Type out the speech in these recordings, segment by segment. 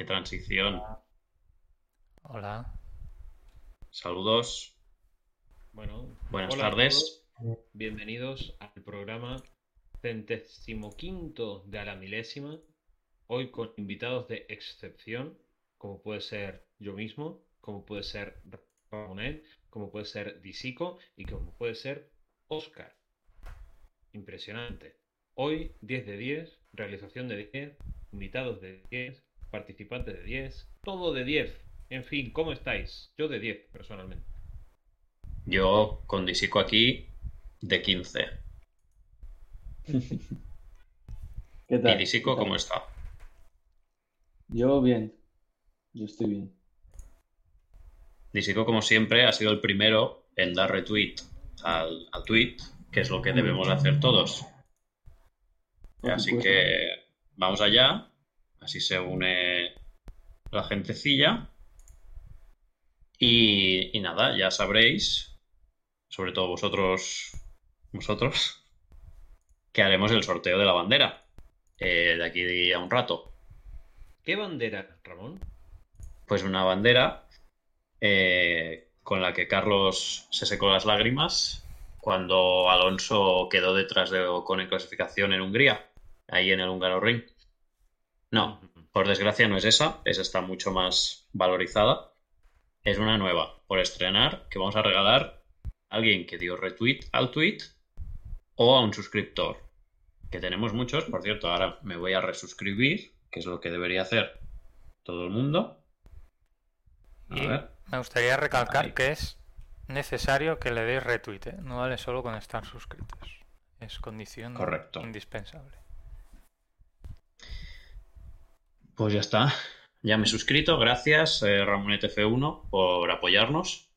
qué transición. Hola. Saludos. Bueno, Buenas hola tardes. Bienvenidos al programa centésimo quinto de a la milésima. Hoy con invitados de excepción, como puede ser yo mismo, como puede ser Ramonet, como puede ser Disico y como puede ser Oscar. Impresionante. Hoy 10 de 10, realización de 10, invitados de 10, participantes de 10, todo de 10. En fin, ¿cómo estáis? Yo de 10, personalmente. Yo con Disico aquí de 15. ¿Qué tal? ¿Y Disico cómo está? Yo bien. Yo estoy bien. Disico, como siempre, ha sido el primero en dar retweet al, al tweet, que es lo que debemos hacer todos. Así que vamos allá. Así se une la gentecilla. Y, y nada, ya sabréis, sobre todo vosotros, vosotros, que haremos el sorteo de la bandera eh, de aquí a un rato. ¿Qué bandera, Ramón? Pues una bandera eh, con la que Carlos se secó las lágrimas cuando Alonso quedó detrás de Ocon en clasificación en Hungría, ahí en el Húngaro Ring. No, por desgracia no es esa, esa está mucho más valorizada. Es una nueva por estrenar que vamos a regalar a alguien que dio retweet al tweet o a un suscriptor. Que tenemos muchos, por cierto, ahora me voy a resuscribir, que es lo que debería hacer todo el mundo. A Y ver. me gustaría recalcar Ahí. que es necesario que le deis retweet, ¿eh? No vale solo con estar suscritos. Es condición Correcto. indispensable. Pues ya está. Ya me he suscrito. Gracias, eh, RamonetF1, por apoyarnos.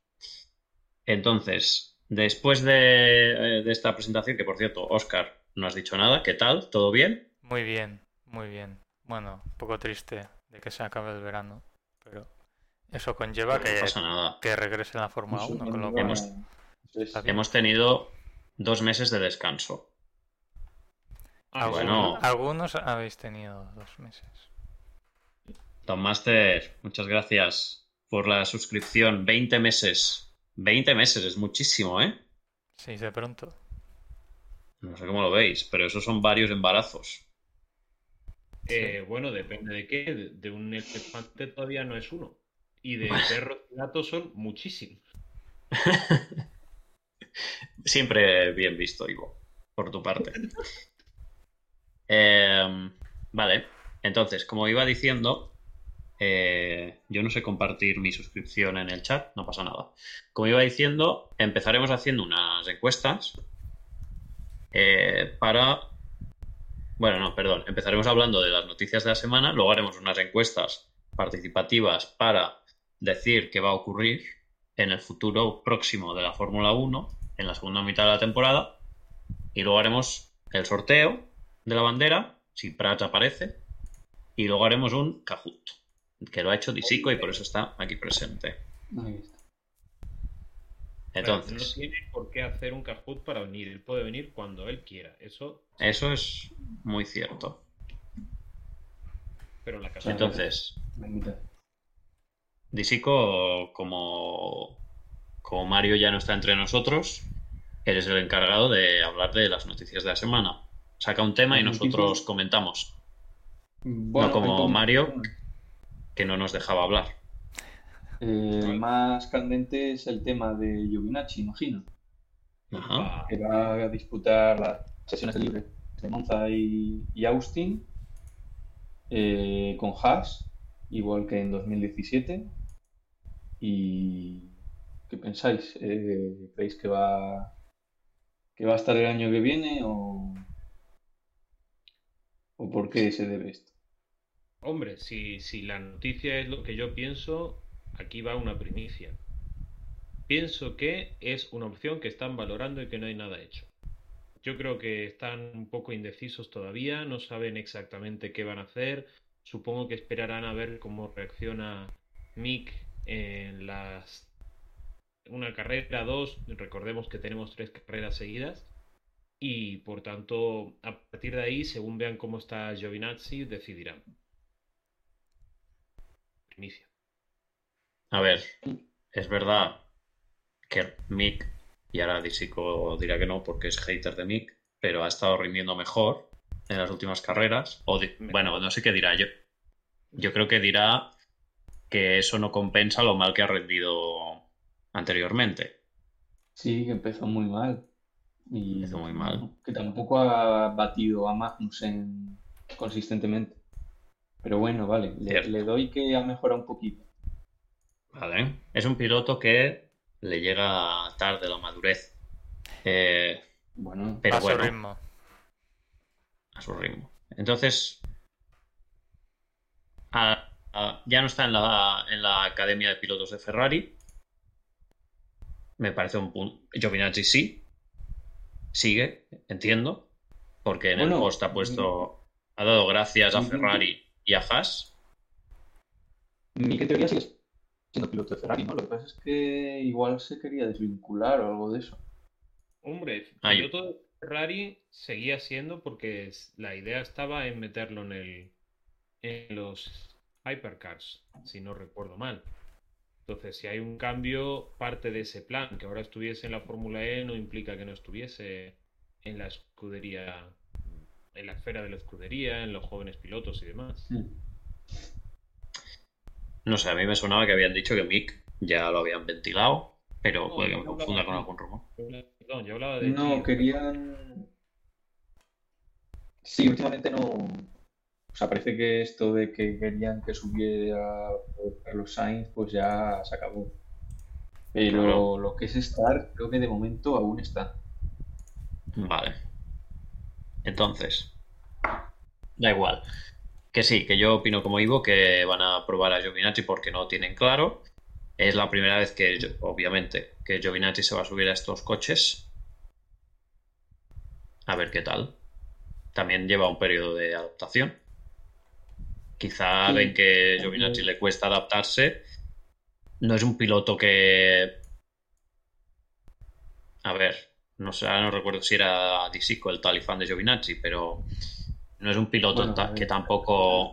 Entonces, después de, eh, de esta presentación, que por cierto, Oscar, no has dicho nada, ¿qué tal? ¿Todo bien? Muy bien, muy bien. Bueno, un poco triste de que se acabe el verano, pero eso conlleva No que, pasa nada. que regrese la Fórmula Eso 1, con lo conlleva- cual hemos- tenido dos meses de descanso. Ah, Algunos- bueno. Algunos habéis tenido dos meses. Don Master, muchas gracias por la suscripción. 20 meses. 20 meses es muchísimo, ¿eh? Sí, de pronto. No sé cómo lo veis, pero esos son varios embarazos. Eh, bueno, depende de qué. De, de un elefante todavía no es uno. Y de perros y gatos son muchísimos. Siempre bien visto, Ivo, por tu parte. Eh, vale, entonces, como iba diciendo, eh, yo no sé compartir mi suscripción en el chat, no pasa nada. Como iba diciendo, empezaremos haciendo unas encuestas eh, para... Bueno, no, perdón, empezaremos hablando de las noticias de la semana, luego haremos unas encuestas participativas para decir qué va a ocurrir en el futuro próximo de la Fórmula 1, en la segunda mitad de la temporada, y luego haremos el sorteo de la bandera, si Prats aparece, y luego haremos un Kahoot, que lo ha hecho Disico y por eso está aquí presente. Ahí está. Entonces, No tiene por qué hacer un Kahoot para venir. Él puede venir cuando él quiera. Eso, eso es muy cierto. pero en la casa. Entonces. Disico, como, como Mario ya no está entre nosotros, eres el encargado de hablar de las noticias de la semana. Saca un tema y nosotros comentamos, Bueno, no como entonces, Mario, que no nos dejaba hablar. eh, más candente es el tema de Giovinazzi, imagino. Ajá. Que va a disputar las sesiones de libre de Monza y, y Austin eh, con Haas, igual que en 2017. ¿Y qué pensáis? Eh, ¿Creéis que va, que va a estar el año que viene o, o por qué se debe esto? Hombre, si, si la noticia es lo que yo pienso, aquí va una primicia. Pienso que es una opción que están valorando y que no hay nada hecho. Yo creo que están un poco indecisos todavía, no saben exactamente qué van a hacer. Supongo que esperarán a ver cómo reacciona Mick en las una carrera, dos, recordemos que tenemos tres carreras seguidas y por tanto a partir de ahí, según vean cómo está Giovinazzi, decidirán. Primicia. A ver, es verdad que Mick, y ahora Disico dirá que no porque es hater de Mick, pero ha estado rindiendo mejor en las últimas carreras. O bueno, no sé qué dirá yo. Yo creo que dirá que eso no compensa lo mal que ha rendido anteriormente. Sí, que empezó muy mal. Y Empezó muy mal. que tampoco ha batido a Magnussen consistentemente. Pero bueno, vale, le, doy que ha mejorado un poquito. Vale. Es un piloto que le llega tarde la madurez. Eh, Bueno, pero a su ritmo. a su ritmo. Entonces, a- a- ya no está en la, en la academia de pilotos de Ferrari. Me parece un punto. Giovinazzi sí. Sigue, entiendo. Porque en el post ha puesto. Ha dado gracias a mm, Ferrari y a Haas. mi que teoría sigue siendo piloto de Ferrari, ¿no? Lo que pasa es que igual se quería desvincular o algo de eso. Hombre, Ah, yo- piloto de Ferrari seguía siendo porque la idea estaba en meterlo en el en los hypercars, si no recuerdo mal. Entonces, si hay un cambio, parte de ese plan, que ahora estuviese en la Fórmula E no implica que no estuviese en la escudería, en la esfera de la escudería, en los jóvenes pilotos y demás. No sé, a mí me sonaba que habían dicho que Mick ya lo habían ventilado. Pero No, puede que me confunda con algún rumor. Perdón, yo hablaba de No, querían. Sí, últimamente no. O sea, parece que esto de que querían que subiera Carlos Sainz, pues ya se acabó. Pero Claro. lo que es estar, creo que de momento aún está. Vale. Entonces, da igual. Que sí, que yo opino como Ivo que van a probar a Giovinazzi porque no tienen claro. Es la primera vez que, obviamente, que Giovinazzi se va a subir a estos coches. A ver qué tal. También lleva un periodo de adaptación. Quizá Sí, ven que. Giovinazzi le cuesta adaptarse. No es un piloto que. A ver, no sé, ahora no recuerdo si era Disico el tal y fan de Giovinazzi, pero no es un piloto Bueno, ta- que tampoco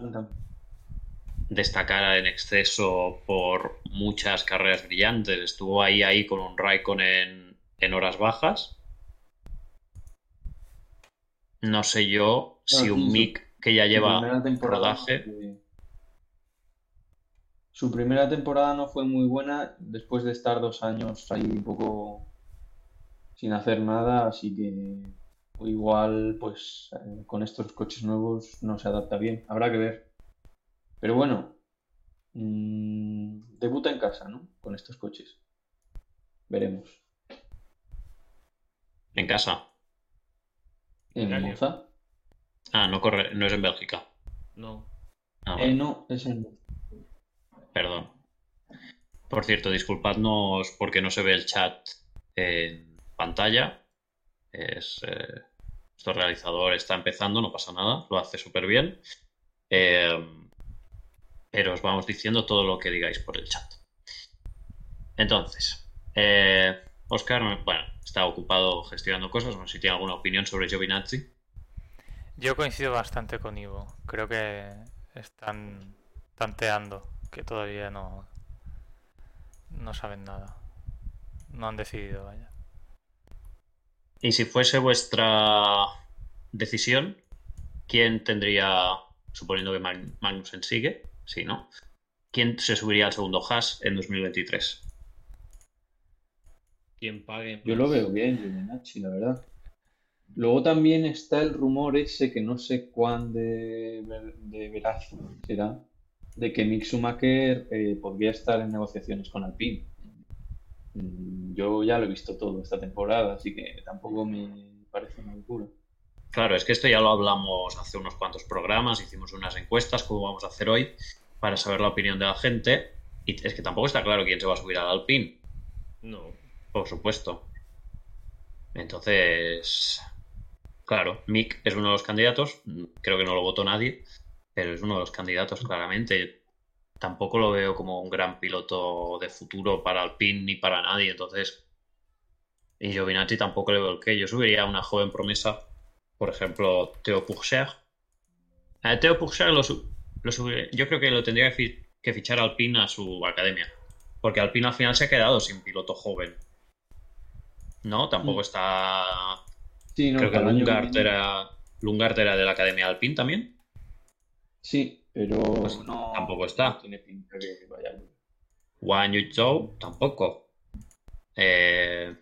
destacara en exceso por muchas carreras brillantes. Estuvo ahí, ahí con un Raikkonen en horas bajas. No sé yo si un Mick que ya lleva rodaje. Su primera temporada no fue muy buena después de estar dos años ahí un poco sin hacer nada, así que igual pues eh, con estos coches nuevos no se adapta bien. Habrá que ver. Pero bueno, mm, debuta en casa, ¿no? Con estos coches. Veremos. En casa. ¿En. Monza? Ah, no corre, no es en Bélgica. No. Ah, Eh, no, es en... perdón. Por cierto, disculpadnos porque no se ve el chat en pantalla. Es, eh, nuestro realizador está empezando, no pasa nada, lo hace súper bien. Eh, pero os vamos diciendo todo lo que digáis por el chat. Entonces, eh, Oscar, bueno, está ocupado gestionando cosas, no sé si tiene alguna opinión sobre Giovinazzi. Yo coincido bastante con Ivo. Creo que están tanteando, que todavía no, no saben nada. No han decidido, vaya. Y si fuese vuestra decisión, ¿quién tendría, suponiendo que Mag- Magnussen sigue? Sí, ¿no? ¿Quién se subiría al segundo Haas en 2023? Quien pague Yo lo veo bien, Giovinazzi, la verdad. Luego también está el rumor ese que no sé cuán de veraz será, de que Mick Schumacher eh, podría estar en negociaciones con Alpine. Yo ya lo he visto todo esta temporada, así que tampoco me parece una locura. Claro, es que esto ya lo hablamos hace unos cuantos programas, hicimos unas encuestas, como vamos a hacer hoy, para saber la opinión de la gente. Y es que tampoco está claro quién se va a subir al Alpine, No. por supuesto. Entonces, claro, Mick es uno de los candidatos, creo que no lo votó nadie, pero es uno de los candidatos claramente. Tampoco lo veo como un gran piloto de futuro para Alpine ni para nadie, entonces. Y Giovinazzi tampoco le veo el que. Yo subiría a una joven promesa, por ejemplo, Theo Pourchaire. A Theo Pourchaire lo, su- lo subiría- Yo creo que lo tendría que fi- que fichar Alpine a su academia. Porque Alpine al final se ha quedado sin piloto joven. ¿No? Tampoco Mm. está. Sí, no, Creo que Lungart era, Lungart era de la academia Alpine también. Sí, pero Pues no, tampoco está. no tiene pinta que vaya. Wang Yuzhou tampoco. Eh,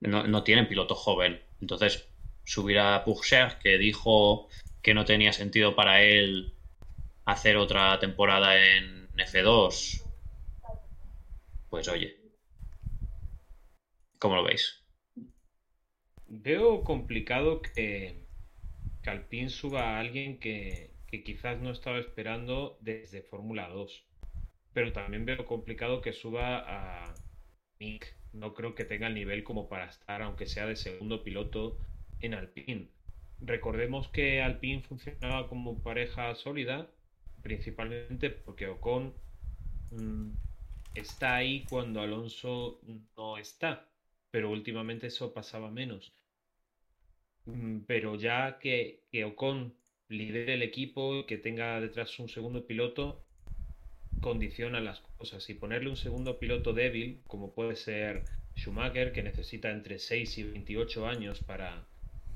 no, no tienen piloto joven. Entonces, subir a Pourchaire, que dijo que no tenía sentido para él hacer otra temporada en F2, pues oye. ¿Cómo lo veis? Veo complicado que, que Alpine suba a alguien que, que quizás no estaba esperando desde Fórmula 2. Pero también veo complicado que suba a Mick. No creo que tenga el nivel como para estar, aunque sea de segundo piloto, en Alpine. Recordemos que Alpine funcionaba como pareja sólida, principalmente porque Ocon mm, está ahí cuando Alonso no está, pero últimamente eso pasaba menos. Mm, Pero ya que, que Ocon lidere el equipo y que tenga detrás un segundo piloto, condiciona las cosas. Y ponerle un segundo piloto débil, como puede ser Schumacher, que necesita entre 6 y 28 años para,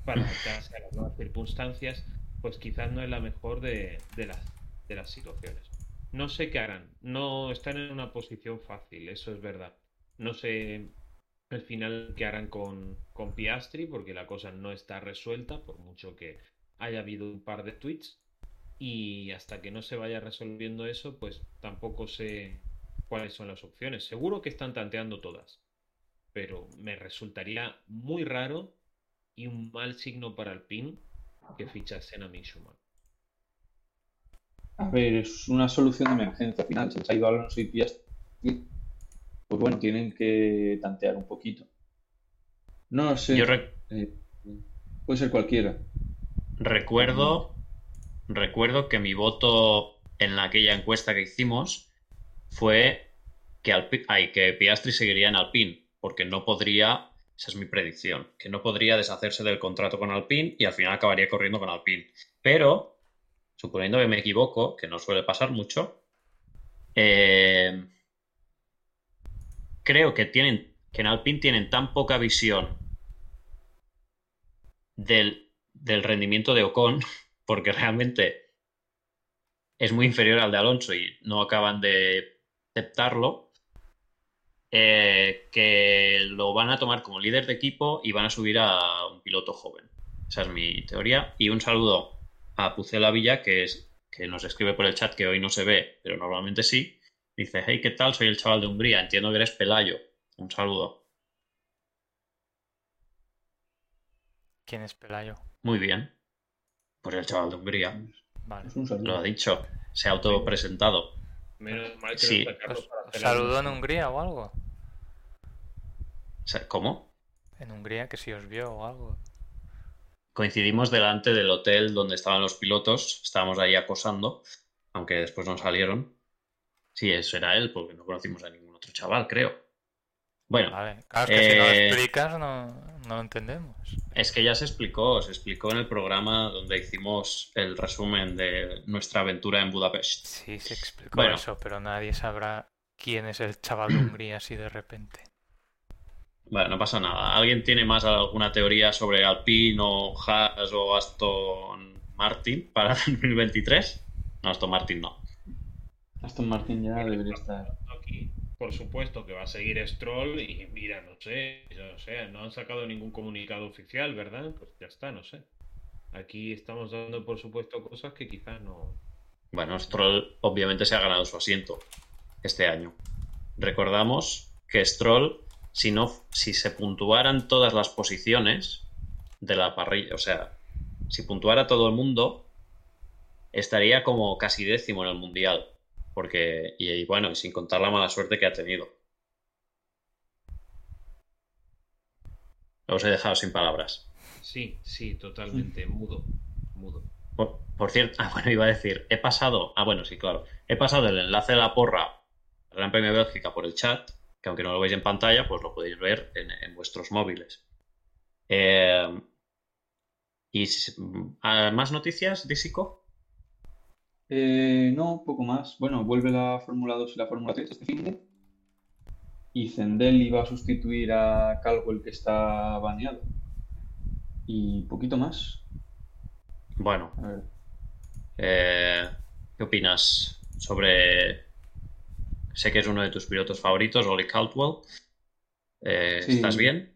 para adaptarse a las nuevas circunstancias, pues quizás no es la mejor de, de las, de las situaciones. No sé qué harán. No están en una posición fácil, eso es verdad. No sé al final qué harán con, con Piastri, porque la cosa no está resuelta, por mucho que haya habido un par de tweets. Y hasta que no se vaya resolviendo eso, pues tampoco sé cuáles son las opciones. Seguro que están tanteando todas, pero me resultaría muy raro y un mal signo para el PIN que fichasen a Mick Schumacher. A ver, es una solución de emergencia. Al final, se ha ido Alonso y Piastri. Pues bueno, tienen que tantear un poquito. No sé. Yo eh, puede ser cualquiera. Recuerdo, recuerdo que mi voto en la- aquella encuesta que hicimos fue que, Alpi- que Piastri seguiría en Alpine, porque no podría, esa es mi predicción, que no podría deshacerse del contrato con Alpine y al final acabaría corriendo con Alpine. Pero, suponiendo que me equivoco, que no suele pasar mucho, eh, creo que tienen, que en Alpine tienen tan poca visión del, del rendimiento de Ocon, porque realmente es muy inferior al de Alonso y no acaban de aceptarlo, eh, que lo van a tomar como líder de equipo y van a subir a un piloto joven. Esa es mi teoría. Y un saludo a Pucela Villa, que, es, que nos escribe por el chat que hoy no se ve, pero normalmente sí. Dice, hey, ¿qué tal? Soy el chaval de Hungría, entiendo que eres Pelayo. Un saludo. ¿Quién es Pelayo? Muy bien. Pues el chaval de Hungría. Vale. Es un Lo ha dicho. Se ha autopresentado. Menos mal que Sí. no está Carlos ¿Os, para os hacer saludó en. Hungría o algo? ¿Cómo? En Hungría que si os vio o algo. Coincidimos delante del hotel donde estaban los pilotos. Estábamos ahí acosando, aunque después no salieron. Sí, eso era él, porque no conocimos a ningún otro chaval, creo. Bueno, Vale. Claro, es que si no lo Eh, explicas no, no lo entendemos. es que ya se explicó, se explicó en el programa donde hicimos el resumen de nuestra aventura en Budapest. Sí, se explicó Bueno. eso, pero nadie sabrá quién es el chaval de Hungría así de repente. Bueno, no pasa nada. ¿Alguien tiene más alguna teoría sobre Alpine o Haas o Aston Martin para 2023? No, Aston Martin no. Aston Martin ya debería estar. Aquí, por supuesto que va a seguir Stroll y mira, no sé, yo no no han sacado ningún comunicado oficial, ¿verdad? Pues ya está, no sé. Aquí estamos dando por supuesto cosas que quizás no. Bueno, Stroll obviamente se ha ganado su asiento este año. Recordamos que Stroll, si no, si se puntuaran todas las posiciones de la parrilla, o sea, si puntuara todo el mundo, estaría como casi décimo en el mundial. Porque, y, y bueno, y sin contar la mala suerte que ha tenido. Os he dejado sin palabras. Sí, sí, totalmente, mudo, mudo. Por, por cierto, ah, bueno, iba a decir, he pasado, ah, bueno, sí, claro, he pasado el enlace de la porra Gran Premio de Bélgica por el chat, que aunque no lo veis en pantalla, pues lo podéis ver en, en vuestros móviles. Eh, ¿Y si- ah, más noticias, Disico? Eh, no, poco más. Bueno, vuelve la Fórmula 2 y la Fórmula 3 este fin de. Y Zendel iba a sustituir a Caldwell que está baneado. Y poquito más. Bueno, A ver. eh, ¿qué opinas sobre... Sé que es uno de tus pilotos favoritos, Ollie Caldwell. Eh, Sí. ¿Estás bien?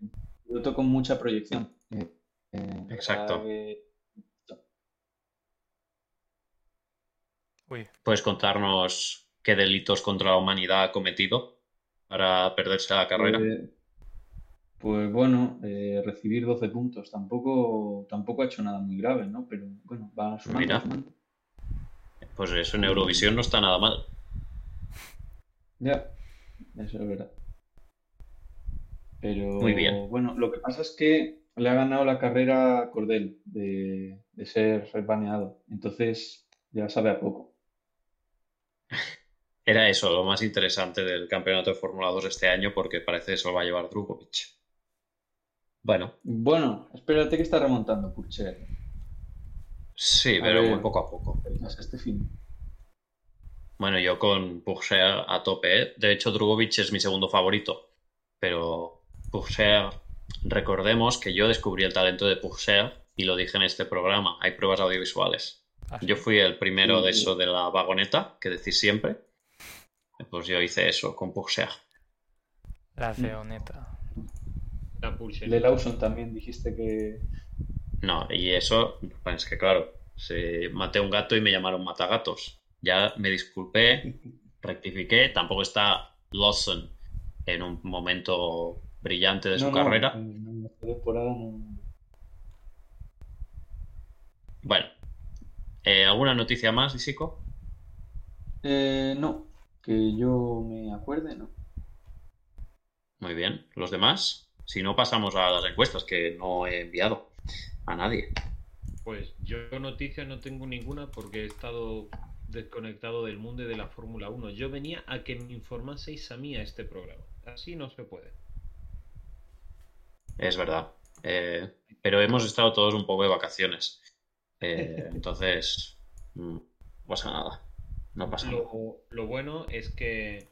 Piloto con mucha proyección. Eh, Exacto. Uy, ¿Puedes contarnos qué delitos contra la humanidad ha cometido para perderse la carrera? Eh, pues bueno, eh, recibir 12 puntos. Tampoco, tampoco ha hecho nada muy grave, ¿no? Pero bueno, va sumando, Mira. sumando. Pues eso en Eurovisión no está nada mal. Ya, eso es verdad. Pero Muy bien. bueno, lo que pasa es que le ha ganado la carrera a Cordel de, de ser baneado. Entonces ya sabe a poco. Era eso lo más interesante del campeonato de Fórmula 2 este año porque parece que se lo va a llevar Drugovic. Bueno, Bueno, espérate que está remontando Purcher. sí, A pero ver. muy poco a poco. Este fin. Bueno, yo con Pourchaire a tope. ¿eh? De hecho, Drugovic es mi segundo favorito. Pero Pourchaire, recordemos que yo descubrí el talento de Pourchaire y lo dije en este programa. Hay pruebas audiovisuales. Así. Yo fui el primero de eso de la vagoneta, que decís siempre. Pues yo hice eso con Pourchaire. La ceoneta. La Pulse. Le Lawson también dijiste que. No, y eso, pues es que claro, se maté a un gato y me llamaron matagatos. Ya me disculpé, rectifiqué, tampoco está Lawson en un momento brillante de su No, no, carrera. en esta temporada no. Bueno, eh, ¿alguna noticia más, Isico? Eh, no, que yo me acuerde, no. Muy bien, ¿los demás? Si no, pasamos a las encuestas que no he enviado a nadie. Pues yo noticias no tengo ninguna porque he estado desconectado del mundo y de la Fórmula 1. Yo venía a que me informaseis a mí a este programa. Así no se puede. Es verdad. Eh, pero hemos estado todos un poco de vacaciones. Eh, entonces, mm, no pasa nada. No pasa nada. Lo, lo bueno es que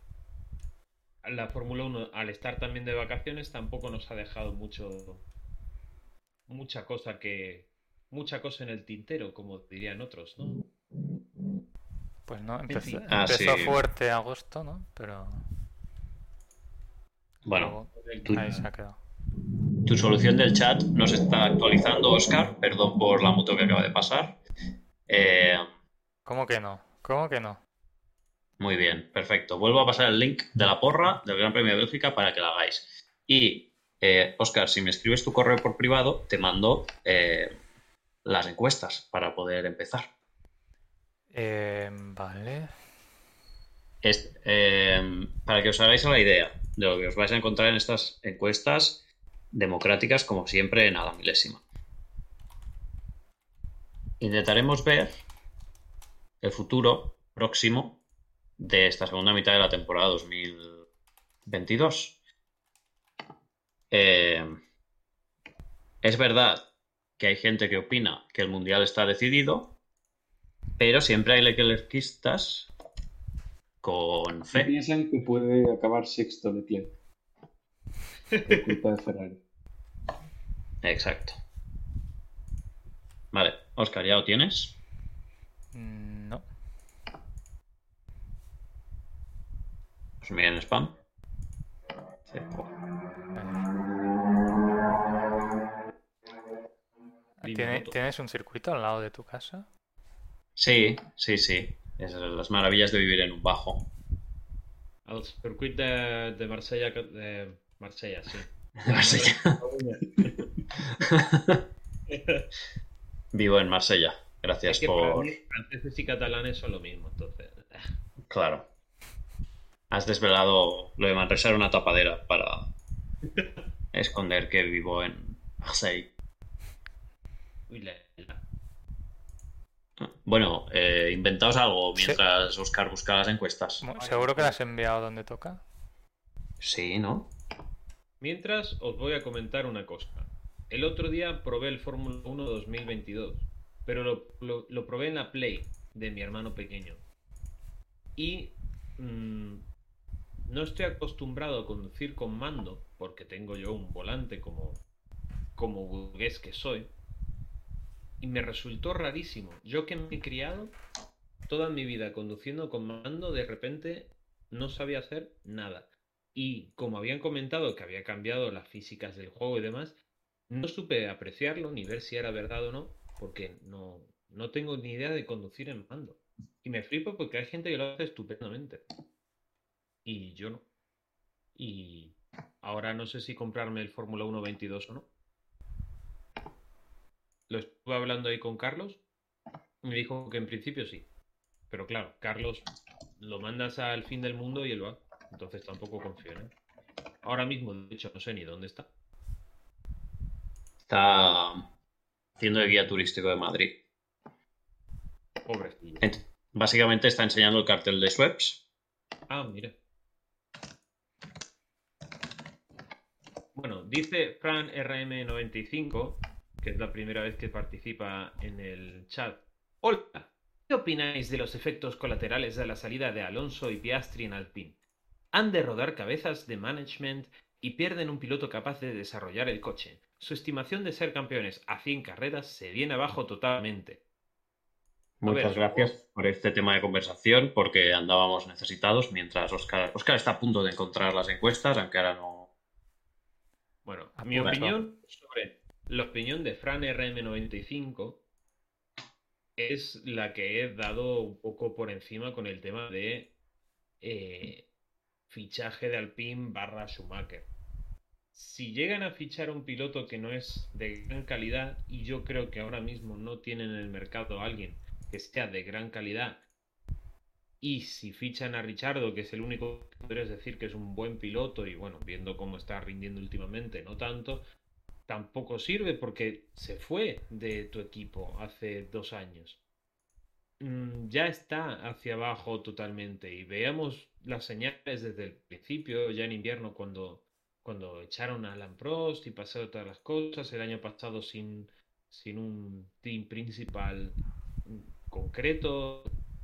la Fórmula 1, al estar también de vacaciones, tampoco nos ha dejado mucho mucha cosa que mucha cosa en el tintero, como dirían otros, ¿no? Pues no, fin. empezó, Ah, empezó sí. fuerte agosto, ¿no? Pero Bueno, luego tú- ahí se ha quedado. Tu solución del chat no se está actualizando, Oscar. Perdón por la moto que acaba de pasar. Eh, ¿Cómo que no? ¿Cómo que no? muy bien, perfecto. Vuelvo a pasar el link de la porra del Gran Premio de Bélgica para que la hagáis. Y, eh, Oscar, si me escribes tu correo por privado, te mando eh, las encuestas para poder empezar. Eh, vale. Para que os hagáis a la idea de lo que os vais a encontrar en estas encuestas democráticas, como siempre, en a la milésima. Intentaremos ver el futuro próximo de esta segunda mitad de la temporada 2022. Eh, es verdad que hay gente que opina que el mundial está decidido, pero siempre hay leclerquistas con fe. piensan que puede acabar sexto Leclerc. Por culpa de Ferrari. Exacto. Vale, Oscar, ¿ya lo tienes? Mm, No. Pues mira en spam. Sí, Dime, ¿Tiene- Otto. ¿Tienes un circuito al lado de tu casa? Sí, sí, sí. Es las maravillas de vivir en un bajo. Al circuit de, de Marsella, de Marsella, sí. Marsella. Vivo en Marsella. Gracias Es que para por... mí franceses y catalanes son lo mismo, entonces. Claro. Has desvelado lo de Manresa era una tapadera para esconder que vivo en Marseille. Uy, la, la- Bueno, eh, inventaos algo Sí. mientras Oscar busca las encuestas. ¿Seguro que la has enviado donde toca? Sí, ¿no? Mientras os voy a comentar una cosa. El otro día probé el Fórmula 1 2022, pero lo, lo- lo probé en la Play. de mi hermano pequeño. Y mm, no estoy acostumbrado a conducir con mando, porque tengo yo un volante como, como que soy. Y me resultó rarísimo. Yo que me he criado toda mi vida conduciendo con mando, de repente no sabía hacer nada. Y como habían comentado que había cambiado las físicas del juego y demás, no supe apreciarlo ni ver si era verdad o no, porque no, no tengo ni idea de conducir en mando. Y me flipo porque hay gente que lo hace estupendamente. Y yo no. Y ahora no sé si comprarme el Fórmula 1 22 o no. Lo estuve hablando ahí con Carlos. Me dijo que en principio sí. Pero claro, Carlos lo mandas al fin del mundo y él va. Entonces tampoco confío en él. Ahora mismo, de hecho, no sé ni dónde está. Está haciendo el guía turístico de Madrid. Ent- Básicamente está enseñando el cartel de Schweppes. Ah, mira. Bueno, dice Fran RM95, que es la primera vez que participa en el chat. Hola, ¿qué opináis de los efectos colaterales de la salida de Alonso y Piastri en Alpine? Han de rodar cabezas de management y pierden un piloto capaz de desarrollar el coche. Su estimación de ser campeones a 100 carreras se viene abajo totalmente. A Muchas ver, gracias por este tema de conversación, porque andábamos necesitados mientras Oscar, Oscar está a punto de encontrar las encuestas, aunque ahora no. Bueno, Ah, mi opinión sobre la opinión de Fran RM95 es la que he dado un poco por encima con el tema de eh, fichaje de Alpine barra Schumacher. Si llegan a fichar un piloto que no es de gran calidad, y yo creo que ahora mismo no tienen en el mercado a alguien que sea de gran calidad, y si fichan a Richardo, que es el único que podrías decir que es un buen piloto, y bueno, viendo cómo está rindiendo últimamente, no tanto, tampoco sirve porque se fue de tu equipo hace dos años. Mm, Ya está hacia abajo totalmente y veamos las señales desde el principio, ya en invierno, cuando, cuando echaron a Alan Prost y pasaron todas las cosas, el año pasado sin, sin un team principal concreto.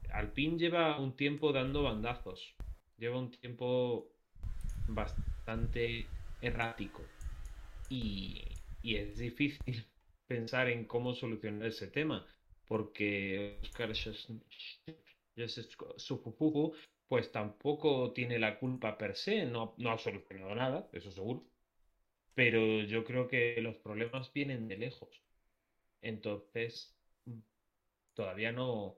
Alpine lleva un tiempo dando bandazos, lleva un tiempo bastante errático y, y es difícil pensar en cómo solucionar ese tema porque Oscar Sufufufu pues tampoco tiene la culpa per se, no, no ha solucionado nada, eso seguro, pero yo creo que los problemas vienen de lejos. Entonces, mm, todavía no,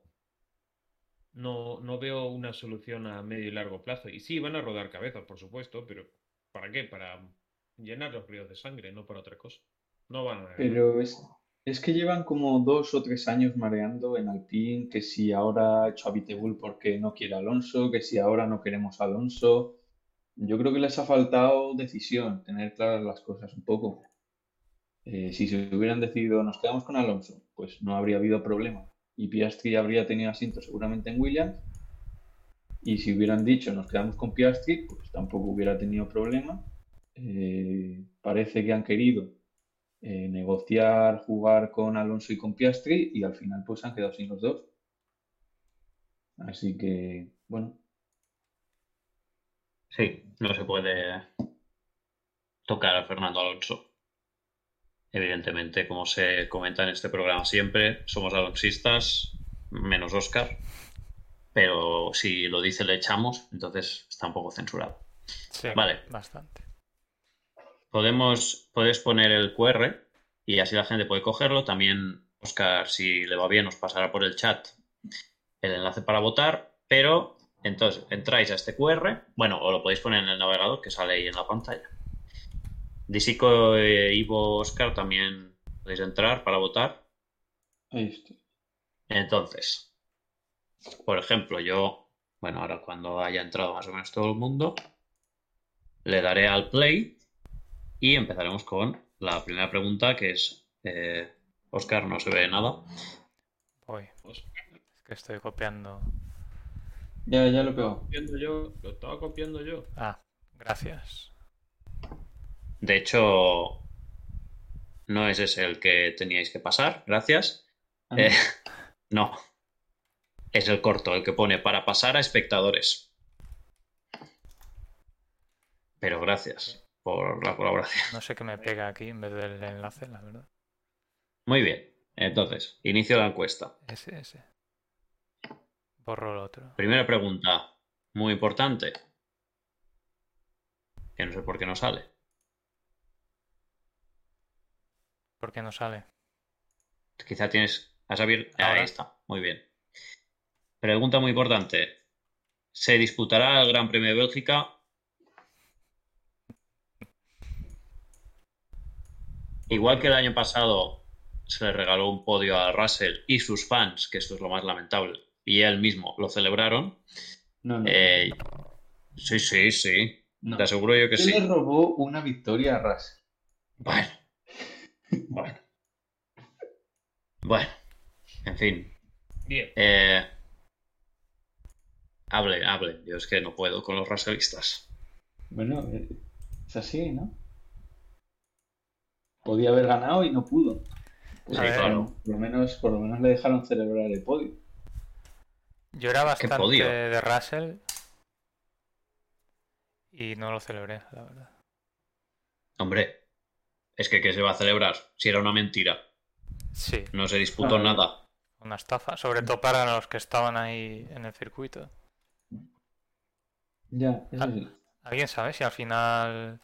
no, no veo una solución a medio y largo plazo. Y sí, van a rodar cabezas, por supuesto, pero ¿para qué? Para llenar los ríos de sangre, no para otra cosa. No van a... Pero es, es que llevan como dos o tres años mareando en Alpine, que si ahora Vitebul porque no quiere Alonso, que si ahora no queremos Alonso. Yo creo que les ha faltado decisión, tener claras las cosas un poco. Eh, si se hubieran decidido nos quedamos con Alonso, pues no habría habido problema. Y Piastri habría tenido asiento seguramente en Williams. Y si hubieran dicho nos quedamos con Piastri, pues tampoco hubiera tenido problema. Eh, parece que han querido eh, negociar, jugar con Alonso y con Piastri y al final pues han quedado sin los dos. Así que, bueno, Sí, no se puede tocar a Fernando Alonso. Evidentemente, como se comenta en este programa siempre, somos alonsistas, menos Oscar. Pero si lo dice le echamos, entonces está un poco censurado. Sí, Vale. bastante. Podemos, puedes poner el QR y así la gente puede cogerlo. También, Oscar, si le va bien, os pasará por el chat el enlace para votar. Pero entonces entráis a este QR, bueno, o lo podéis poner en el navegador que sale ahí en la pantalla. Disico, eh, Ivo, Oscar también podéis entrar para votar. ahí estoy. Entonces, por ejemplo, yo, bueno, ahora cuando haya entrado más o menos todo el mundo, le daré al play y empezaremos con la primera pregunta que es, eh, Oscar, no se ve nada. Voy. Es que estoy copiando. Ya, ya lo he pegado. copiando yo, lo estaba copiando yo. Ah, gracias. De hecho, no es ese el que teníais que pasar, gracias. Ah, Eh, no. es el corto, el que pone para pasar a espectadores. Pero gracias por la colaboración. No sé qué me pega aquí en vez del enlace, la verdad. Muy bien. Entonces, inicio la encuesta. Ese, ese. Borro el otro. Primera pregunta, muy importante. Que no sé por qué no sale. ¿Por qué no sale? Quizá tienes. Has abierto. Ahora. Ahí está. Muy bien. Pregunta muy importante. ¿Se disputará el Gran Premio de Bélgica? Igual que el año pasado se le regaló un podio a Russell y sus fans, que esto es lo más lamentable, y él mismo lo celebraron. No, no. eh, sí, sí, sí. no. Te aseguro yo que ¿Qué sí. le robó una victoria a Russell? Bueno. Bueno. Bueno. En fin. Bien. Eh, hable, hable. Yo es que no puedo con los raselistas. Bueno, eh, es así, ¿no? Podía haber ganado y no pudo. Pues, Sí, claro. Por lo menos, por lo menos le dejaron celebrar el podio. Yo era bastante de Russell y no lo celebré, la verdad. Hombre, es que ¿qué se va a celebrar? Si era una mentira. Sí, No se disputó nada. una estafa, sobre todo para los que estaban ahí en el circuito. Ya, eso Ah. sí. ¿Alguien sabe si al final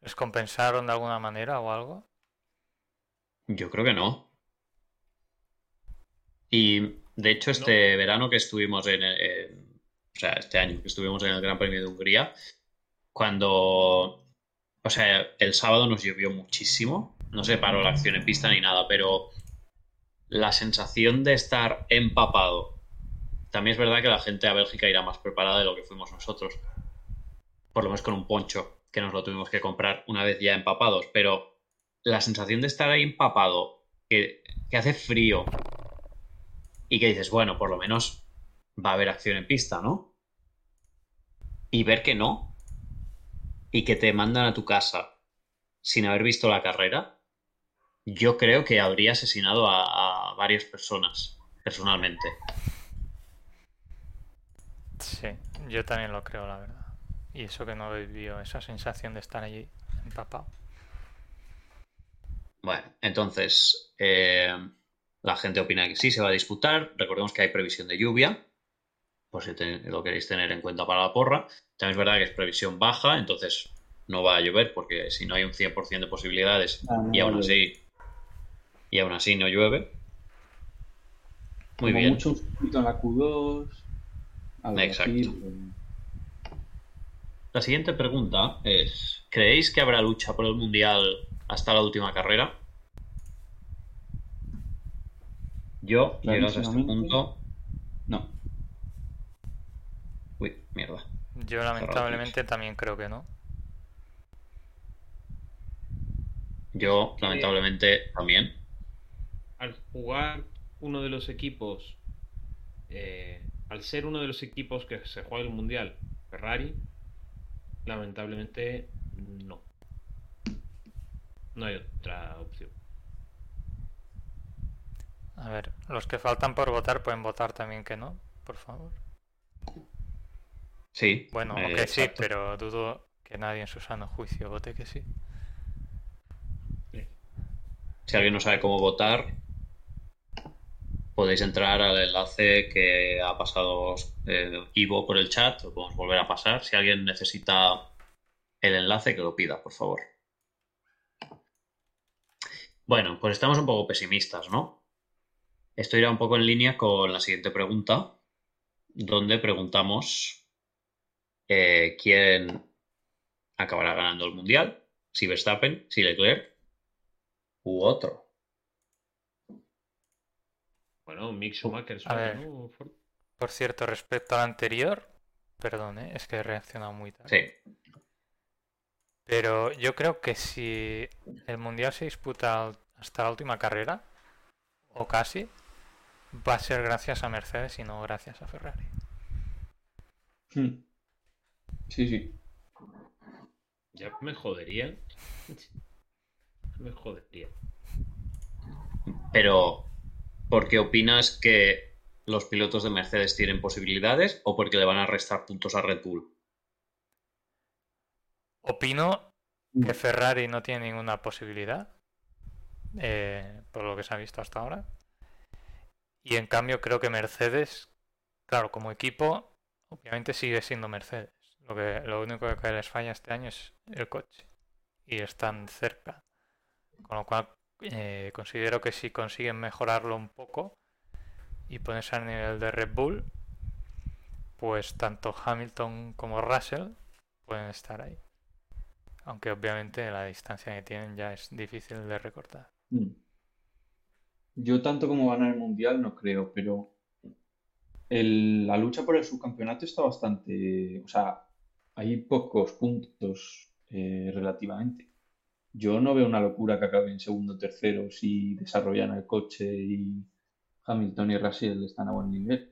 les compensaron de alguna manera o algo? Yo creo que no. Y de hecho, este verano que estuvimos en, el- en- o sea, este año que estuvimos en el Gran Premio de Hungría, cuando, o sea, el sábado nos llovió muchísimo, no se paró la acción en pista ni nada, pero la sensación de estar empapado, también es verdad que la gente a Bélgica irá más preparada de lo que fuimos nosotros, por lo menos con un poncho, que nos lo tuvimos que comprar una vez ya empapados, pero la sensación de estar ahí empapado, que, hace frío y que dices, bueno, por lo menos va a haber acción en pista, ¿no? Y ver que no, y que te mandan a tu casa sin haber visto la carrera, yo creo que habría asesinado a, a varias personas, personalmente. Sí, yo también lo creo, la verdad. Y eso que no vivió esa sensación de estar allí empapado. Bueno, entonces eh, la gente opina que sí se va a disputar. Recordemos que hay previsión de lluvia, por si te- lo queréis tener en cuenta para la porra. También es verdad que es previsión baja, entonces no va a llover porque si no hay un 100% de posibilidades Ah, no y aún así y aún así no llueve. Muy Como bien. mucho en la Q2. algo Exacto. pero- La siguiente pregunta es, ¿creéis que habrá lucha por el Mundial hasta la última carrera? Yo, llegados a este punto... No. Uy, mierda. Yo lamentablemente también creo que no. Yo, lamentablemente, también. Al jugar uno de los equipos, eh, al ser uno de los equipos que se juega el mundial, Ferrari, lamentablemente no. No hay otra opción. A ver, los que faltan por votar pueden votar también que no, por favor. Sí. Bueno, eh, o que sí, pero dudo que nadie en su sano juicio vote que sí. Si alguien no sabe cómo votar, podéis entrar al enlace que ha pasado eh, Ivo por el chat, lo podemos volver a pasar. Si alguien necesita el enlace, que lo pida, por favor. Bueno, pues estamos un poco pesimistas, ¿no? Esto irá un poco en línea con la siguiente pregunta, donde preguntamos eh, quién acabará ganando el Mundial, si Verstappen, si Leclerc u otro. Bueno, Mick Schumacher A ver. Por cierto, respecto al anterior, perdón, ¿eh? es que he reaccionado muy tarde. Sí, Pero yo creo que si el mundial se disputa al- hasta la última carrera, o casi, va a ser gracias a Mercedes y no gracias a Ferrari. Hmm. Sí, sí. Ya me jodería. me jodería. pero ¿por qué opinas que los pilotos de Mercedes tienen posibilidades o porque le van a restar puntos a Red Bull. Opino que Ferrari no tiene ninguna posibilidad, eh, por lo que se ha visto hasta ahora. Y en cambio creo que Mercedes, claro, como equipo, obviamente sigue siendo Mercedes. Lo, que, lo único que les falla este año es el coche. Y están cerca. Con lo cual eh, considero que si consiguen mejorarlo un poco y ponerse al nivel de Red Bull, pues tanto Hamilton como Russell pueden estar ahí. Aunque obviamente la distancia que tienen ya es difícil de recortar. Mm. Yo tanto como ganar el mundial no creo, pero el- la lucha por el subcampeonato está bastante, o sea, hay pocos puntos eh, relativamente. Yo no veo una locura que acabe en segundo o tercero si desarrollan el coche y Hamilton y Russell están a buen nivel. Es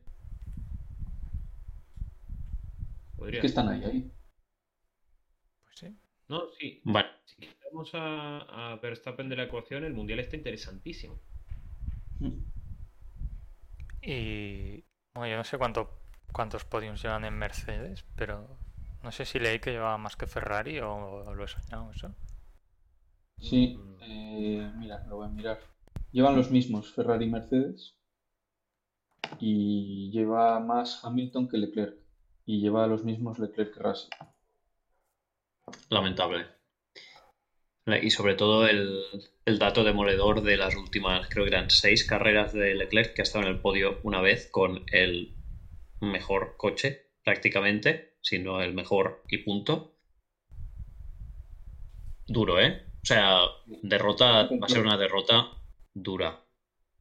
Podría que ser. están ahí, ahí. Pues sí. No, sí. Bueno, quitamos a, a Verstappen de la ecuación, el mundial está interesantísimo. Y bueno, yo no sé cuánto, cuántos podiums llevan en Mercedes, pero no sé si leí que llevaba más que Ferrari o lo he soñado eso. Sí, eh, mira, lo voy a mirar. Llevan los mismos Ferrari y Mercedes y lleva más Hamilton que Leclerc y lleva los mismos Leclerc que Russell. lamentable. Y sobre todo el, el dato demoledor de las últimas, creo que eran seis carreras de Leclerc que ha estado en el podio una vez con el mejor coche, prácticamente, si no el mejor y punto. Duro, ¿eh? O sea, derrota, va a ser una derrota dura.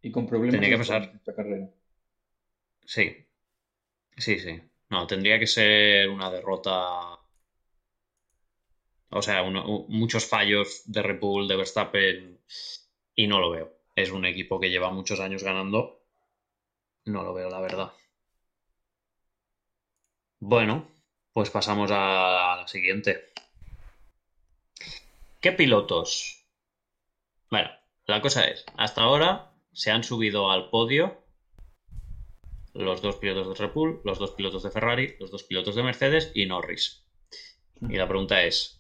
Y con problemas Tenía que pasar. esta carrera. Sí. Sí, sí. No, tendría que ser una derrota. O sea, muchos fallos de Red Bull, de Verstappen, y no lo veo. Es un equipo que lleva muchos años ganando. No lo veo, la verdad. Bueno, pues pasamos a la siguiente. ¿Qué pilotos? Bueno, la cosa es, hasta ahora se han subido al podio los dos pilotos de Red Bull, los dos pilotos de Ferrari, los dos pilotos de Mercedes y Norris. Y la pregunta es,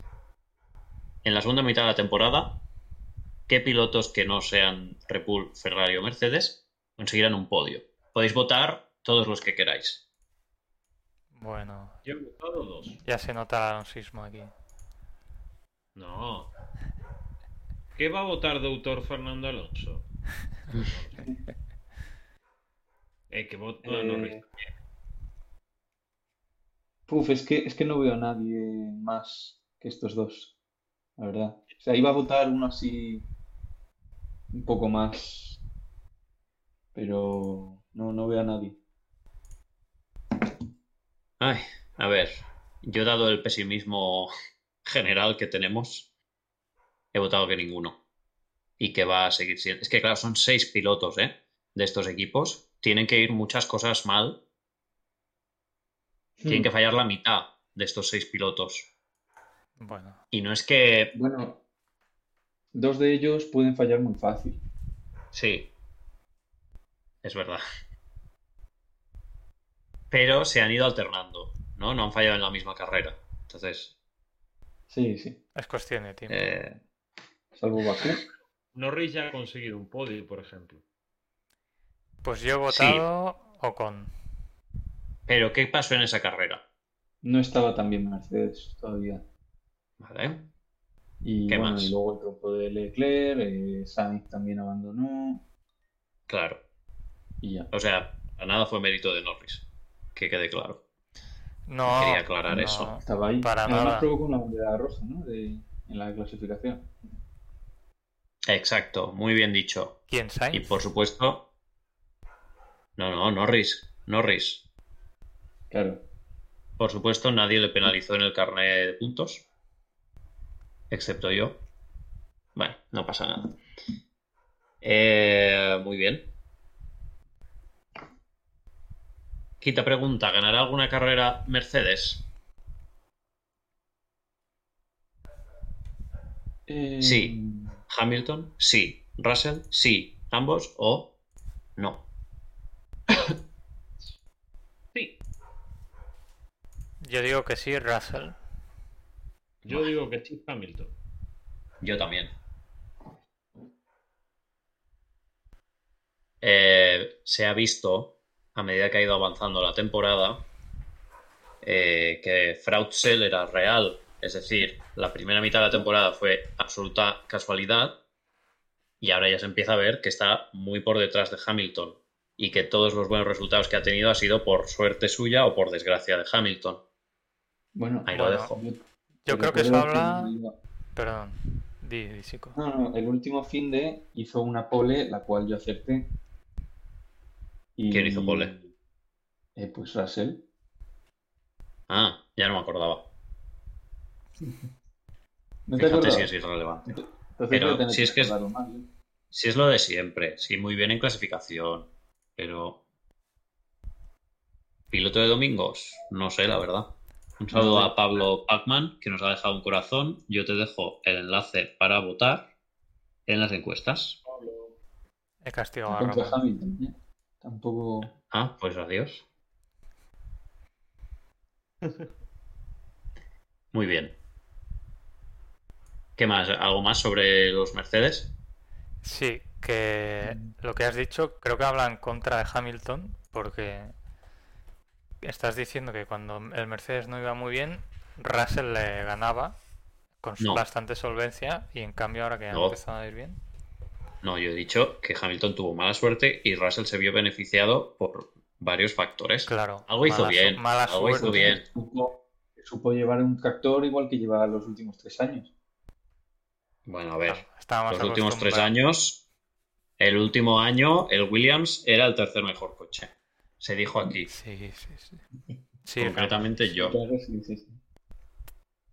en la segunda mitad de la temporada, ¿qué pilotos que no sean Red Bull, Ferrari o Mercedes conseguirán un podio? Podéis votar todos los que queráis. Bueno, Yo he votado dos. ya se nota el alonsismo aquí. No. ¿Qué va a votar de autor Fernando Alonso? Eh, que voto a Eh, Norris. Uf, es que, es que no veo a nadie más que estos dos, la verdad. O sea, iba a votar uno así un poco más, pero no, no veo a nadie. Ay, a ver, yo dado el pesimismo general que tenemos, he votado que ninguno. Y que va a seguir siendo. Es que claro, son seis pilotos, ¿eh? De estos equipos. Tienen que ir muchas cosas mal. Tienen que fallar la mitad de estos seis pilotos. Bueno, Y no es que. Bueno, dos de ellos pueden fallar muy fácil. Sí. Es verdad. Pero se han ido alternando, ¿no? No han fallado en la misma carrera. Entonces, Sí, sí. es cuestión de tiempo. eh, Salvo Bakú. Norris ya ha conseguido un podio, por ejemplo. Pues yo he votado Ocon. pero ¿qué pasó en esa carrera? No estaba tan bien Mercedes todavía. ¿Vale? Y ¿Qué bueno, más? y luego el trompo de Leclerc, eh, Sainz también abandonó Claro. y ya. O sea, a nada fue mérito de Norris. Que quede claro. No, Quería aclarar no. eso. Estaba ahí. Para Además nada. provocó una bandera roja, ¿no? De, en la clasificación. Exacto, muy bien dicho. ¿Quién Sainz? Y por supuesto. No, no, Norris. Norris. Claro. Por supuesto, nadie le penalizó en el carnet de puntos excepto yo. Bueno, no pasa nada. Eh, muy bien. Quita pregunta, ¿ganará alguna carrera Mercedes? Eh, sí. Hamilton, sí. Russell, sí. Ambos o no. sí. Yo digo que sí, Russell. Yo digo que sí, Hamilton. Yo también. Eh, se ha visto, a medida que ha ido avanzando la temporada, eh, que Frautzel era real. Es decir, la primera mitad de la temporada fue absoluta casualidad y ahora ya se empieza a ver que está muy por detrás de Hamilton y que todos los buenos resultados que ha tenido ha sido por suerte suya o por desgracia de Hamilton. Bueno, Ahí lo Bueno, dejo. Yo creo que eso habla. Perdón, di, di, Chico. No, no, el último fin de hizo una pole, la cual yo acerté. Y... ¿Quién hizo pole? Eh, pues Russell. Ah, ya no me acordaba. ¿No te Fíjate si es irrelevante. Entonces Pero si es que es- ¿eh? Si es lo de siempre, sí, muy bien en clasificación, pero... ¿Piloto de domingos? No sé, la verdad. Un saludo a Pablo Pacman, que nos ha dejado un corazón. Yo te dejo el enlace para votar en las encuestas. He castigado a. Hamilton, ¿eh? Tampoco. Ah, pues adiós. Muy bien. ¿Qué más? ¿Algo más sobre los Mercedes? Sí, que lo que has dicho creo que habla en contra de Hamilton porque estás diciendo que cuando el Mercedes no iba muy bien, Russell le ganaba con No. bastante solvencia y en cambio ahora que ha No. empezado a ir bien. No, yo he dicho que Hamilton tuvo mala suerte y Russell se vio beneficiado por varios factores. Claro, Algo hizo mala su- bien, mala algo hizo bien. Supo, supo llevar un tractor igual que lleva los últimos tres años. Bueno, a ver, los últimos tres años, el último año, el Williams era el tercer mejor coche. Se dijo aquí, Sí, sí, sí. Sí, concretamente yo. Claro, sí, sí, sí.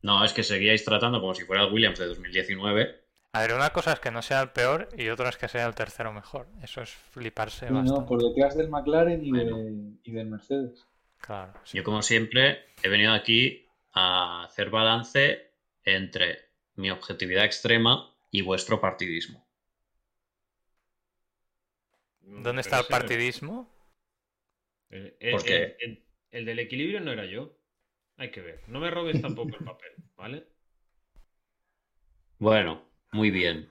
No, es que seguíais tratando como si fuera el Williams de 2019. A ver, una cosa es que no sea el peor y otra es que sea el tercero mejor. Eso es fliparse Sí, no, por detrás del McLaren y, Bueno. de- y del Mercedes. Claro, sí. Yo, como siempre, he venido aquí a hacer balance entre mi objetividad extrema y vuestro partidismo. ¿Dónde está el partidismo? El, el- Porque- el- el- el del equilibrio no era yo. Hay que ver. No me robes tampoco el papel, ¿vale? Bueno, muy bien.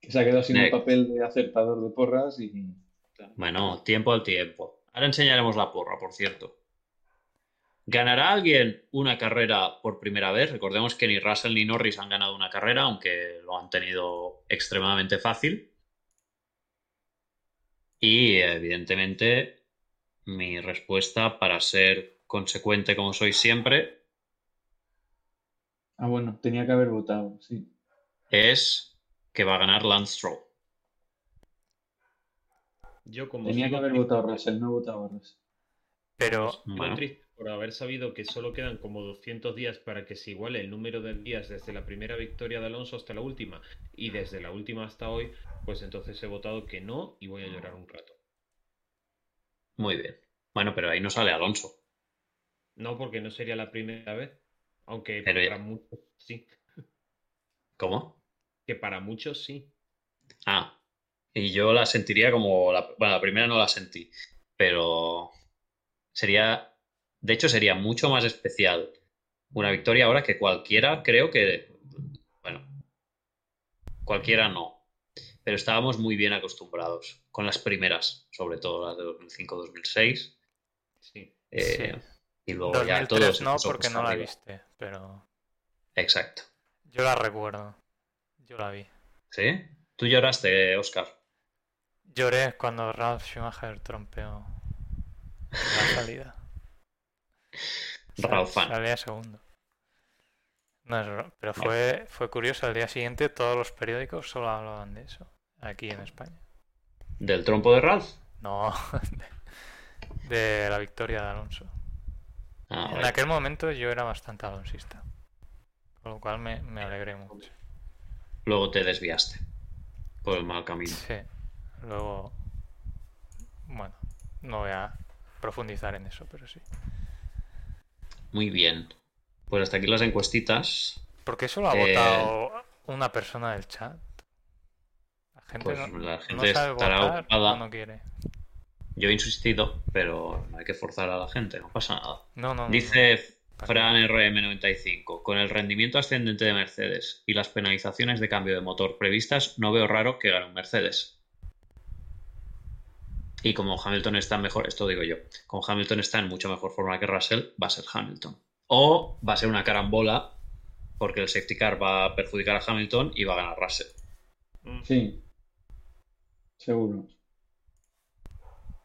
Que se ha quedado sin Next. el papel de acertador de porras y. Bueno, tiempo al tiempo. Ahora enseñaremos la porra, por cierto. ¿Ganará alguien una carrera por primera vez? Recordemos que ni Russell ni Norris han ganado una carrera, aunque lo han tenido extremadamente fácil. Y evidentemente mi respuesta, para ser consecuente como soy siempre, Ah, bueno, tenía que haber votado, sí. es que va a ganar Lance Stroll. Yo como Tenía que haber triste- votado a Russell, no votaba a Russell. Pero sigo Bueno. triste por haber sabido que solo quedan como 200 días para que se iguale el número de días desde la primera victoria de Alonso hasta la última y desde la última hasta hoy, pues entonces he votado que no y voy a llorar un rato. Muy bien. Bueno, pero ahí no sale Alonso. No, porque no sería la primera vez, aunque Pero ya- para muchos sí, ¿Cómo? que para muchos sí. Ah, y yo la sentiría como la, bueno, la primera no la sentí, pero sería, de hecho sería mucho más especial una victoria ahora que cualquiera, creo que, bueno, cualquiera no, pero estábamos muy bien acostumbrados con las primeras, sobre todo las de 2005-2006, Sí. eh, y luego ya 2003 todos no, porque cuesta no la arriba. viste, pero Exacto. yo la recuerdo. Yo la vi. ¿Sí? ¿Tú lloraste, Oscar? Lloré cuando Ralph Schumacher trompeó en la salida. Sal- Ralph fan. Salía segundo. No pero fue, fue curioso. Al día siguiente todos los periódicos solo hablaban de eso. Aquí en España. ¿Del trompo de Ralph? No, de, de la victoria de Alonso. Ah, En aquel momento yo era bastante alonsista. Con lo cual me, me alegré mucho. Luego te desviaste por el mal camino. Sí. Luego. Bueno, no voy a profundizar en eso, pero sí. Muy bien. Pues hasta aquí las encuestitas. Porque solo ha Eh, votado una persona del chat. Gente Pues no, la no gente sabe estará votar ocupada. o no quiere. Yo he insistido, pero no hay que forzar a la gente, no pasa nada. No, no, no, no. Dice Fran RM95. Con el rendimiento ascendente de Mercedes y las penalizaciones de cambio de motor previstas, no veo raro que gane un Mercedes. Y como Hamilton está mejor, esto digo yo, como Hamilton está en mucho mejor forma que Russell, va a ser Hamilton. O va a ser una carambola porque el safety car va a perjudicar a Hamilton y va a ganar Russell. Sí. Seguro.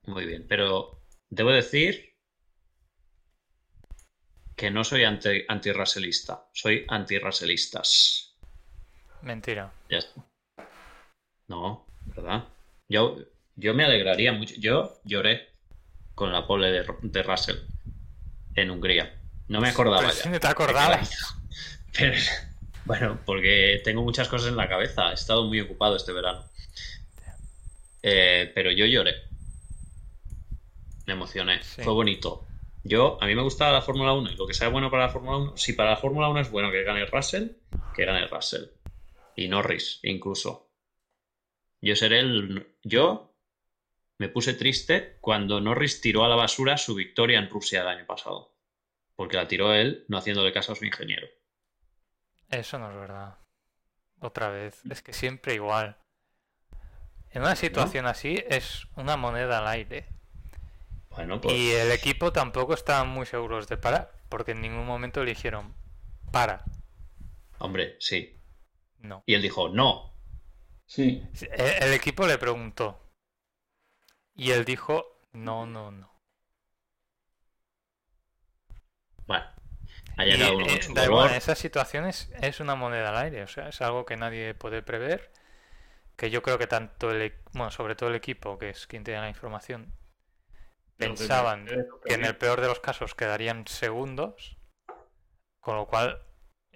Muy bien, pero debo decir que no soy anti, soy anti-raselistas. Mentira. Ya está. No, ¿verdad? Yo, yo me alegraría mucho. Yo lloré con la pole de, de Russell en Hungría. No me acordaba Pero ya. si no te acordabas. Pero, bueno, porque tengo muchas cosas en la cabeza. He estado muy ocupado este verano. Eh, pero yo lloré. Me emocioné. Sí. Fue bonito. Yo, a mí me gusta la Fórmula 1 y lo que sea bueno para la Fórmula 1. Si para la Fórmula 1 es bueno que gane Russell, que gane Russell. Y Norris, incluso. Yo seré el. Yo me puse triste cuando Norris tiró a la basura su victoria en Rusia el año pasado. Porque la tiró él, no haciéndole caso a su ingeniero. Eso no es verdad. Otra vez. Es que siempre igual. En una situación así es una moneda al aire. Bueno, pues. Y el equipo tampoco estaban muy seguros de parar. Porque en ningún momento le dijeron, para. Hombre, sí. No. Y él dijo, no. Sí. El, el equipo le preguntó. Y él dijo, no, no, no. Bueno, allá Y, cada uno eh, con su da igual, en esas situaciones es una moneda al aire, o sea, es algo que nadie puede prever, que yo creo que tanto el, e- bueno, sobre todo el equipo, que es quien tiene la información, pensaban que en el peor de los casos quedarían segundos, con lo cual,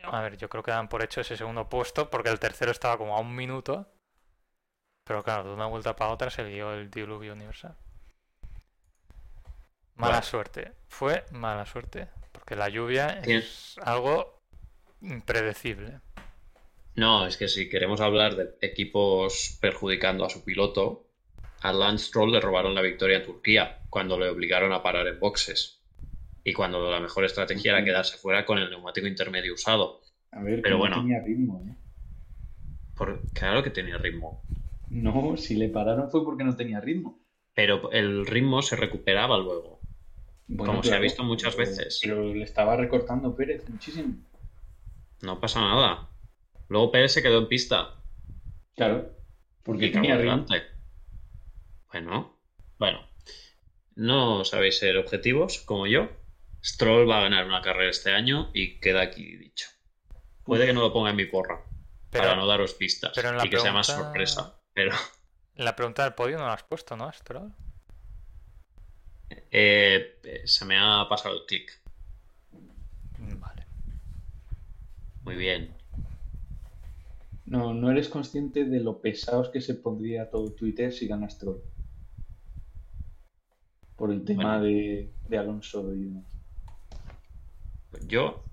a ver, yo creo que dan por hecho ese segundo puesto, porque el tercero estaba como a un minuto, pero claro, de una vuelta para otra se lió el diluvio universal. Mala Bueno. suerte, fue mala suerte, porque la lluvia es algo impredecible. No, es que si queremos hablar de equipos perjudicando a su piloto, a Lance Stroll le robaron la victoria en Turquía cuando le obligaron a parar en boxes. Y cuando la mejor estrategia era quedarse fuera con el neumático intermedio usado. A ver, Pero bueno. no tenía ritmo, ¿eh? Por- claro que tenía ritmo. No, si le pararon fue porque no tenía ritmo. Pero el ritmo se recuperaba luego. Bueno, Como se ha visto muchas pero- veces. Pero le estaba recortando Pérez muchísimo. No pasa nada. Luego Pérez se quedó en pista. Claro, porque tenía adelante. Bueno, bueno. No sabéis ser objetivos como yo. Stroll va a ganar una carrera este año y queda aquí dicho. Puede que no lo ponga en mi porra Pero para no daros pistas pero en la y que sea más pregunta- sorpresa. Pero la pregunta del podio no la has puesto, ¿no, Stroll? eh, se me ha pasado el clic. Vale. Muy bien. No, no eres consciente de lo pesados que se pondría todo Twitter si gana Stroll. Por el tema Bueno. de, de Alonso y demás. Yo,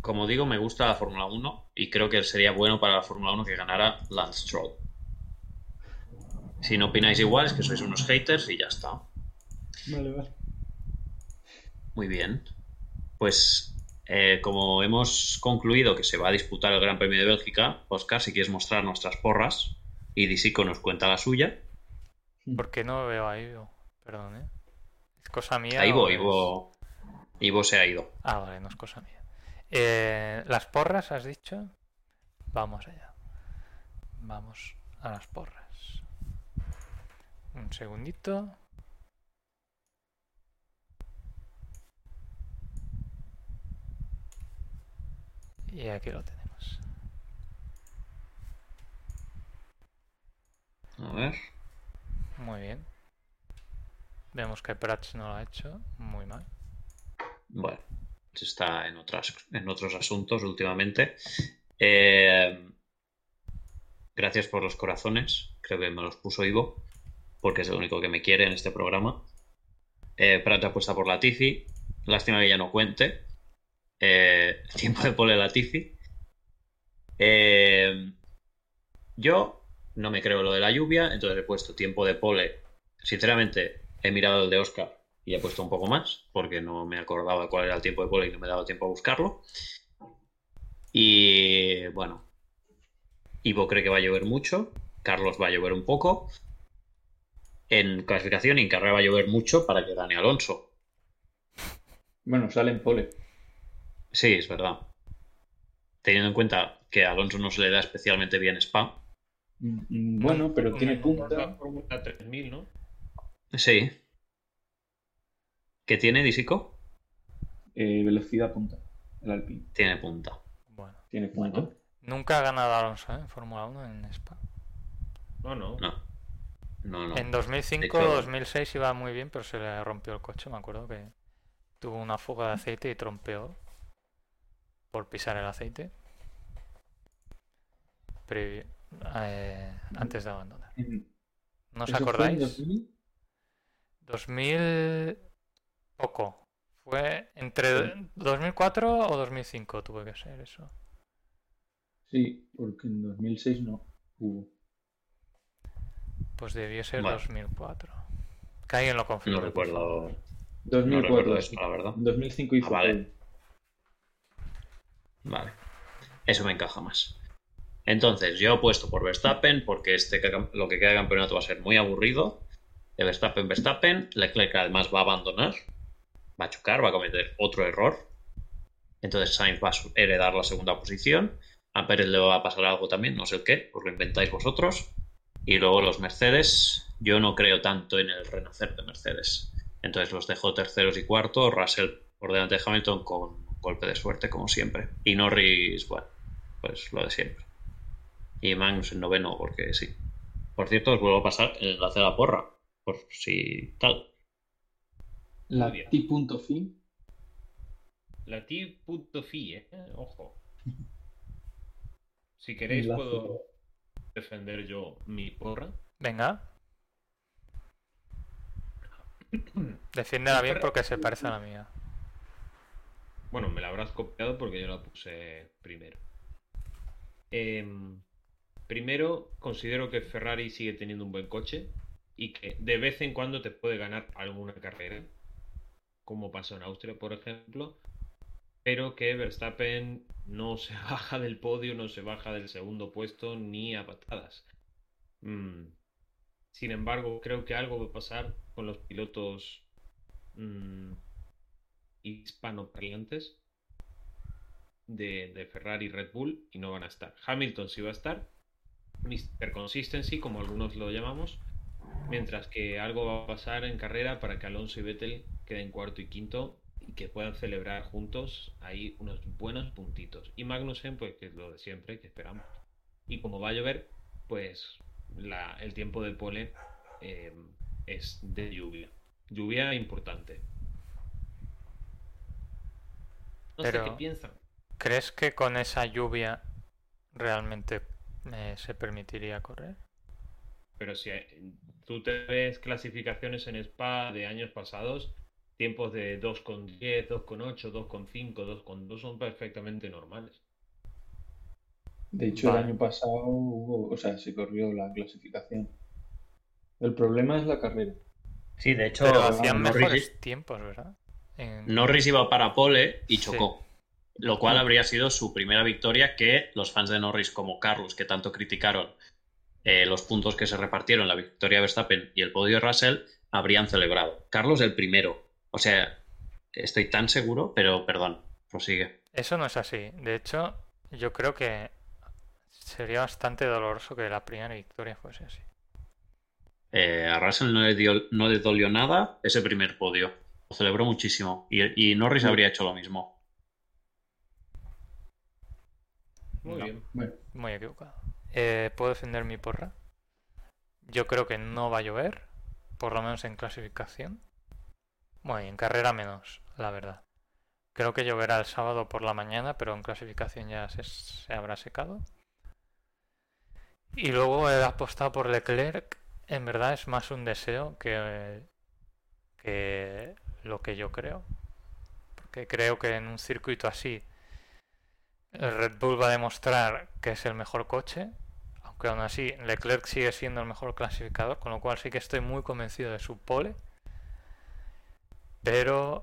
como digo, me gusta la Fórmula 1 y creo que sería bueno para la Fórmula 1 que ganara Lance Stroll. Si no opináis igual, es que sois unos haters y ya está. Vale, vale. Muy bien. Pues eh, como hemos concluido que se va a disputar el Gran Premio de Bélgica, Oscar, si quieres mostrar nuestras porras y Disico nos cuenta la suya. ¿Por qué no veo a Ivo? Perdón, ¿eh? ¿Es cosa mía? O Ivo, es- Ivo, Ivo se ha ido. Ah, vale, no es cosa mía. Eh, ¿Las porras has dicho? Vamos allá. Vamos a las porras. Un segundito. Y aquí lo tenemos. A ver. Muy bien. Vemos que Prats no lo ha hecho. Muy mal. Bueno, está en, otras, en otros asuntos últimamente. Eh, gracias por los corazones. Creo que me los puso Ivo, porque es el único que me quiere en este programa. Eh, Prat apuesta por Latifi. Lástima que ya no cuente. Eh, tiempo de pole Latifi. Eh, yo no me creo lo de la lluvia, entonces he puesto tiempo de pole. Sinceramente, he mirado el de Oscar y he puesto un poco más porque no me acordaba cuál era el tiempo de pole y no me daba tiempo a buscarlo. Y bueno, Ivo cree que va a llover mucho, Carlos va a llover un poco. En clasificación y en carrera va a llover mucho para que gane Alonso. Bueno, sale en pole. Sí, es verdad. Teniendo en cuenta que a Alonso no se le da especialmente bien Spa. Mm, Bueno, pero tiene punta. Fórmula 3000, ¿no? Sí. ¿Qué tiene Disico? eh, velocidad punta. El Alpine. Tiene punta. Bueno. Tiene punta. Bueno. Nunca ha ganado Alonso ¿eh? en Fórmula 1 en Spa. No, no. No. No, no. En 2005 De hecho- 2006 iba muy bien, pero se le rompió el coche. Me acuerdo que tuvo una fuga de aceite y trompeó por pisar el aceite. Previ- eh, antes de abandonar. ¿No os ¿eso fue en acordáis? 2000? 2000 poco. Fue entre 2004 o 2005 tuve que ser eso. Sí, porque en 2006 no hubo. Pues debió ser Vale. 2004. Que alguien lo confirme. No recuerdo. 2004. recuerdo sí. eso, la verdad. En 2005 hizo Ah, vale. Vale. Eso me encaja más. Entonces, yo he puesto por Verstappen porque este lo que queda de campeonato va a ser muy aburrido. De Verstappen, Verstappen. Leclerc además va a abandonar. Va a chocar, va a cometer otro error. Entonces Sainz va a heredar la segunda posición. A Pérez le va a pasar algo también, no sé el qué, os lo inventáis vosotros. Y luego los Mercedes, yo no creo tanto en el renacer de Mercedes. Entonces los dejo terceros y cuartos, Russell por delante de Hamilton con golpe de suerte, como siempre. Y Norris, bueno, pues lo de siempre. Y Magnus en noveno, porque sí. Por cierto, os vuelvo a pasar el enlace a la porra, por si tal. La. T.fi. La T.fi, ¿eh? Ojo. Si queréis Enlace. puedo defender yo mi porra. Venga. Defiéndela bien porque se parece a la mía. Bueno, me la habrás copiado porque yo la puse primero. Em, primero, considero que Ferrari sigue teniendo un buen coche y que de vez en cuando te puede ganar alguna carrera, como pasó en Austria, por ejemplo, pero que Verstappen no se baja del podio, no se baja del segundo puesto ni a patadas. Mm. Sin embargo, creo que algo va a pasar con los pilotos mm, hispanoparlantes de, de Ferrari y Red Bull y no van a estar. Hamilton sí va a estar, Mr. Consistency, como algunos lo llamamos, mientras que algo va a pasar en carrera para que Alonso y Vettel queden cuarto y quinto y que puedan celebrar juntos ahí unos buenos puntitos. Y Magnussen, pues que es lo de siempre, que esperamos. Y como va a llover, pues el tiempo de pole eh, es de lluvia. Lluvia importante. No sé qué piensan. ¿Crees que con esa lluvia realmente eh, se permitiría correr? Pero si eh, tú te ves clasificaciones en Spa de años pasados, tiempos de 2,10, 2,8, 2,5, 2,2 son perfectamente normales. De hecho, Vale. el año pasado hubo, o sea, se corrió la clasificación. El problema es la carrera. Sí, de hecho, Pero hacían mejores tiempos, ¿verdad? En- Norris iba para pole y Sí. chocó. Lo cual habría sido su primera victoria que los fans de Norris como Carlos, que tanto criticaron eh, los puntos que se repartieron, la victoria de Verstappen y el podio de Russell, habrían celebrado. Carlos el primero. O sea, estoy tan seguro, pero perdón, prosigue. Eso no es así. De hecho, yo creo que sería bastante doloroso que la primera victoria fuese así. Eh, a Russell no le, dio, no le dolió nada ese primer podio. Lo celebró muchísimo. Y, y Norris Sí. habría hecho lo mismo. Muy No. bien. Bueno, Muy equivocado. Eh, ¿Puedo defender mi porra? Yo creo que no va a llover, por lo menos en clasificación. Bueno, y en carrera menos, la verdad. Creo que lloverá el sábado por la mañana, pero en clasificación ya se, se habrá secado. Y luego he apostado por Leclerc. En verdad es más un deseo que, que lo que yo creo. Porque creo que en un circuito así el Red Bull va a demostrar que es el mejor coche, aunque aún así Leclerc sigue siendo el mejor clasificador, con lo cual sí que estoy muy convencido de su pole. Pero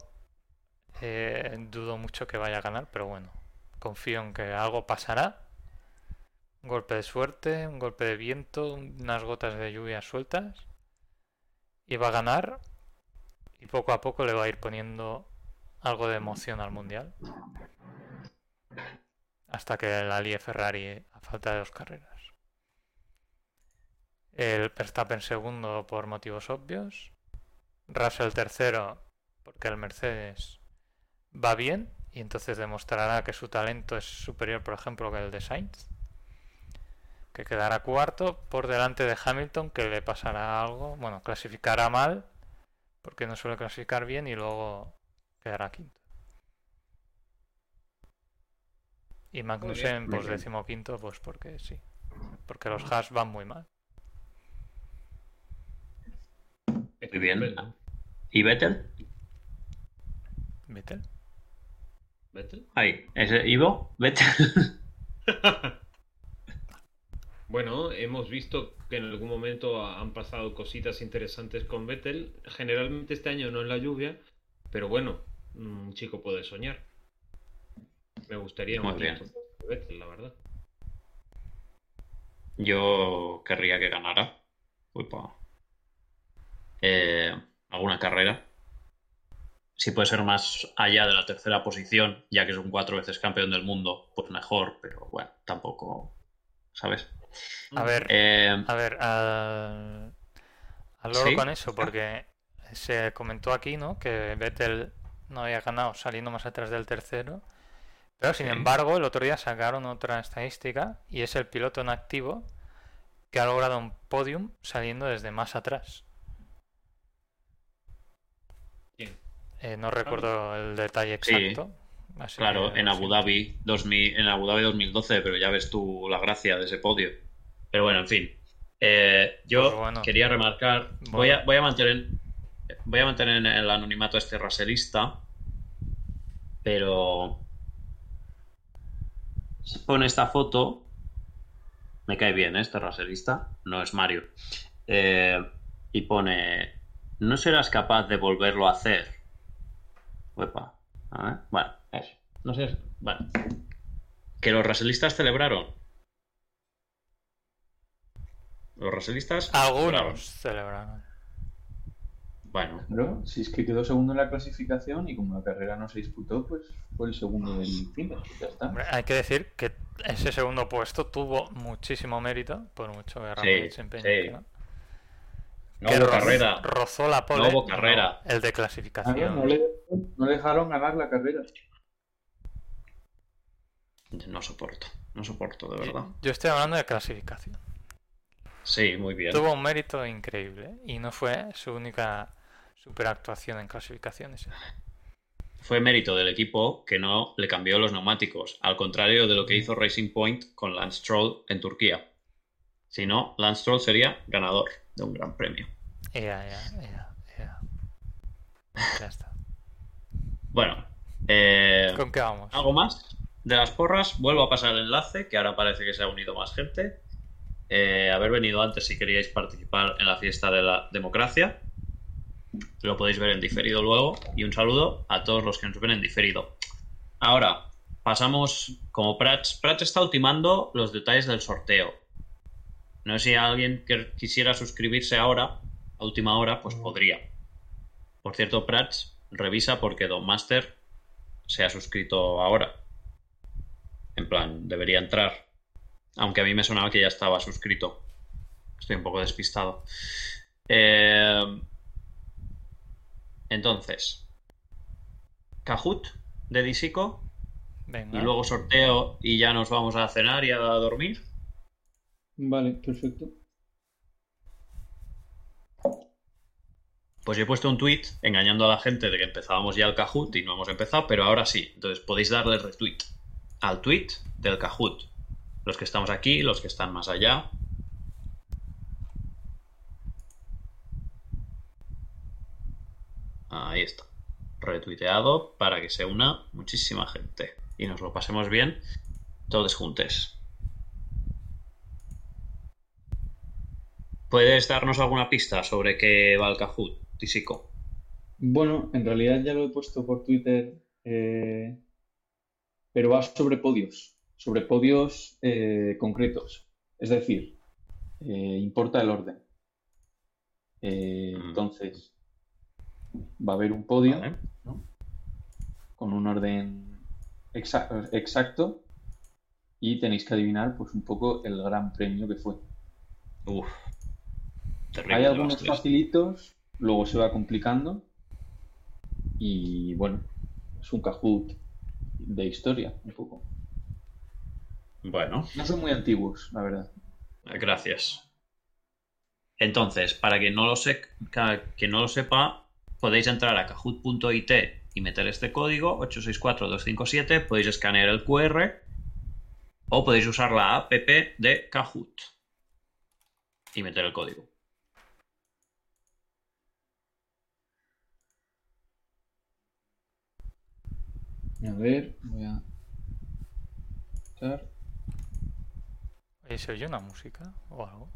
eh, dudo mucho que vaya a ganar, pero bueno, confío en que algo pasará. Un golpe de suerte, un golpe de viento, unas gotas de lluvia sueltas. Y va a ganar. Y poco a poco le va a ir poniendo algo de emoción al mundial. Hasta que la lie Ferrari a falta de dos carreras. El Verstappen segundo por motivos obvios. Russell tercero porque el Mercedes va bien y entonces demostrará que su talento es superior, por ejemplo, que el de Sainz. Que quedará cuarto por delante de Hamilton, que le pasará algo. Bueno, clasificará mal, porque no suele clasificar bien y luego quedará quinto. Y Magnussen, muy pues bien. décimo quinto, pues porque sí. Porque los Haas van muy mal. Muy bien. ¿Y Vettel? ¿Vettel? ¿Vettel? Ahí, ese Ivo, Vettel. Bueno, hemos visto que en algún momento ha- han pasado cositas interesantes con Vettel. Generalmente este año no en la lluvia, pero bueno, un chico puede soñar. Me gustaría Muy bien. Vettel, la verdad. Yo querría que ganara. Uepa. Eh, alguna carrera. Si puede ser más allá de la tercera posición, ya que es un cuatro veces campeón del mundo, pues mejor, pero bueno, tampoco, ¿sabes? A ver, Eh, A ver, al, al loro ¿Sí? con eso, porque se comentó aquí, ¿no? Que Vettel no había ganado saliendo más atrás del tercero. Pero sin Sí. embargo, el otro día sacaron otra estadística y es el piloto en activo que ha logrado un podium saliendo desde más atrás. ¿Quién? Eh, no recuerdo el detalle Sí, exacto. Así claro, que en Abu. Dhabi, 2000, en Abu Dhabi 2012, pero ya ves tú la gracia de ese podio. Pero bueno, en fin. Eh, yo Pues bueno. quería remarcar, voy, a, voy a mantener voy a mantener en el anonimato a este raselista, pero se pone esta foto, me cae bien ¿eh? este raselista, no es Mario, Eh, y pone, ¿no serás capaz de volverlo a hacer? Uepa, a ver, bueno, no sé, bueno. Que los raselistas celebraron. Los raselistas celebraron. Algunos celebraron. Bueno, Pero si es que quedó segundo en la clasificación y como la carrera no se disputó, pues fue el segundo del fin. Ya está. Hombre, hay que decir que ese segundo puesto tuvo muchísimo mérito, por mucho que Ramonet se empeñe en sí. no. no Que hubo carrera. Rozó la pole. No hubo carrera. el de Ah, clasificación. no, le, no le dejaron ganar la carrera. No soporto, no soporto, de verdad. Yo, estoy hablando de clasificación. Sí, muy bien. Tuvo un mérito increíble y no fue su única superactuación en clasificaciones. Fue mérito del equipo que no le cambió los neumáticos, al contrario de lo que hizo Racing Point con Lance Stroll en Turquía. Si no, Lance Stroll sería ganador de un gran premio. Ya, ya, ya, ya. Ya está. Bueno, eh, ¿Con qué vamos? ¿algo más? De las porras, vuelvo a pasar el enlace, que ahora parece que se ha unido más gente. Eh, haber venido antes si queríais participar en la fiesta de la democracia. Lo podéis ver en diferido luego. Y un saludo a todos los que nos ven en diferido. Ahora, pasamos, como Prats, Prats está ultimando los detalles del sorteo. No sé si alguien que quisiera suscribirse ahora, a última hora, pues podría. Por cierto, Prats, revisa porque Don Master se ha suscrito ahora. En plan, debería entrar. Aunque a mí me sonaba que ya estaba suscrito. Estoy un poco despistado. Eh, entonces, Kahoot de Disico. Venga. Y luego sorteo y ya nos vamos a cenar y a dormir. Vale, perfecto. Pues yo he puesto un tweet engañando a la gente de que empezábamos ya el Kahoot y no hemos empezado, pero ahora sí. Entonces podéis darle retweet al tweet del Kahoot. Los que estamos aquí, los que están más allá. Ahí está. Retuiteado para que se una muchísima gente y nos lo pasemos bien todos juntos. ¿Puedes darnos alguna pista sobre qué va el Kahoot, Tisico? Bueno, en realidad ya lo he puesto por Twitter, eh, pero va sobre podios, sobre podios eh, concretos. Es decir, eh, importa el orden. Eh, Mm. entonces, va a haber un podio Vale. ¿no? con un orden exa- exacto y tenéis que adivinar pues un poco el gran premio que fue. Uf. Terrible. Hay algunos facilitos, luego se va complicando y bueno, es un Kahoot de historia, un poco. Bueno, No son muy antiguos, la verdad. gracias. Entonces, para que no lo, se- que no lo sepa, podéis entrar a kahoot.it y meter este código 864257, podéis escanear el QR o podéis usar la app de Kahoot y meter el código. A ver, voy a... quitar. Oye, ¿se oye una música o algo?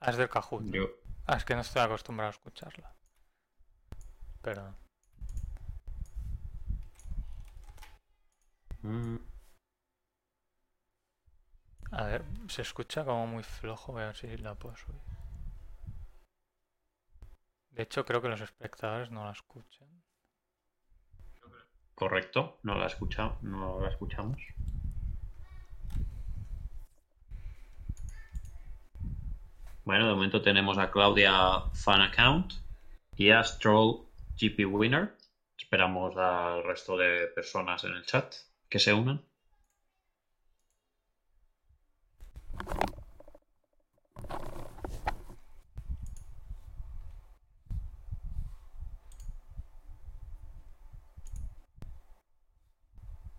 Ah, es del Kahoot. ¿no? Yo, Ah, es que no estoy acostumbrado a escucharla. Perdón. mm, A ver, se escucha como muy flojo. Voy a ver si la puedo subir. De hecho, creo que los espectadores no la escuchan. Correcto, no la, no la escuchamos. Bueno, de momento tenemos a Claudia Fan Account y a Stroll GP Winner. Esperamos al resto de personas en el chat que se unan.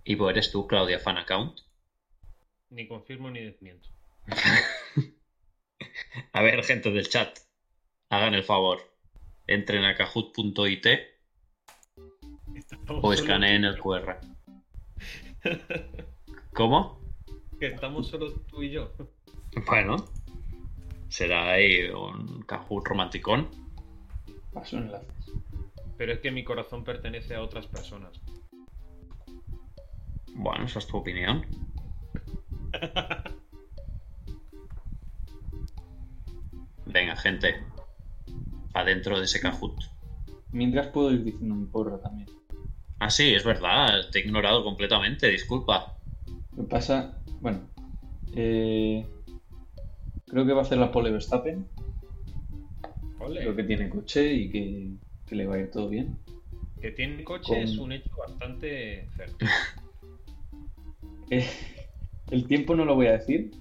¿Y vos eres tú, Claudia Fan Account? Ni confirmo ni desmiento. A ver, gente del chat, hagan el favor. Entren a kahoot.it o escaneen el. QR. ¿Cómo? Que estamos solo tú y yo. Bueno, será ahí un Kahoot romanticón. Paso enlaces. Pero es que mi corazón pertenece a otras personas. Bueno, esa es tu opinión. Venga, gente. Adentro de ese Kahoot. Mientras puedo ir diciendo mi porra también. Ah, sí, es verdad. Te he ignorado completamente. Disculpa. Lo que pasa, bueno, eh, creo que va a hacer la pole Verstappen. Ole. Creo que tiene coche y que, que le va a ir todo bien. Que tiene coche Con- es un hecho bastante certo. Eh, el tiempo no lo voy a decir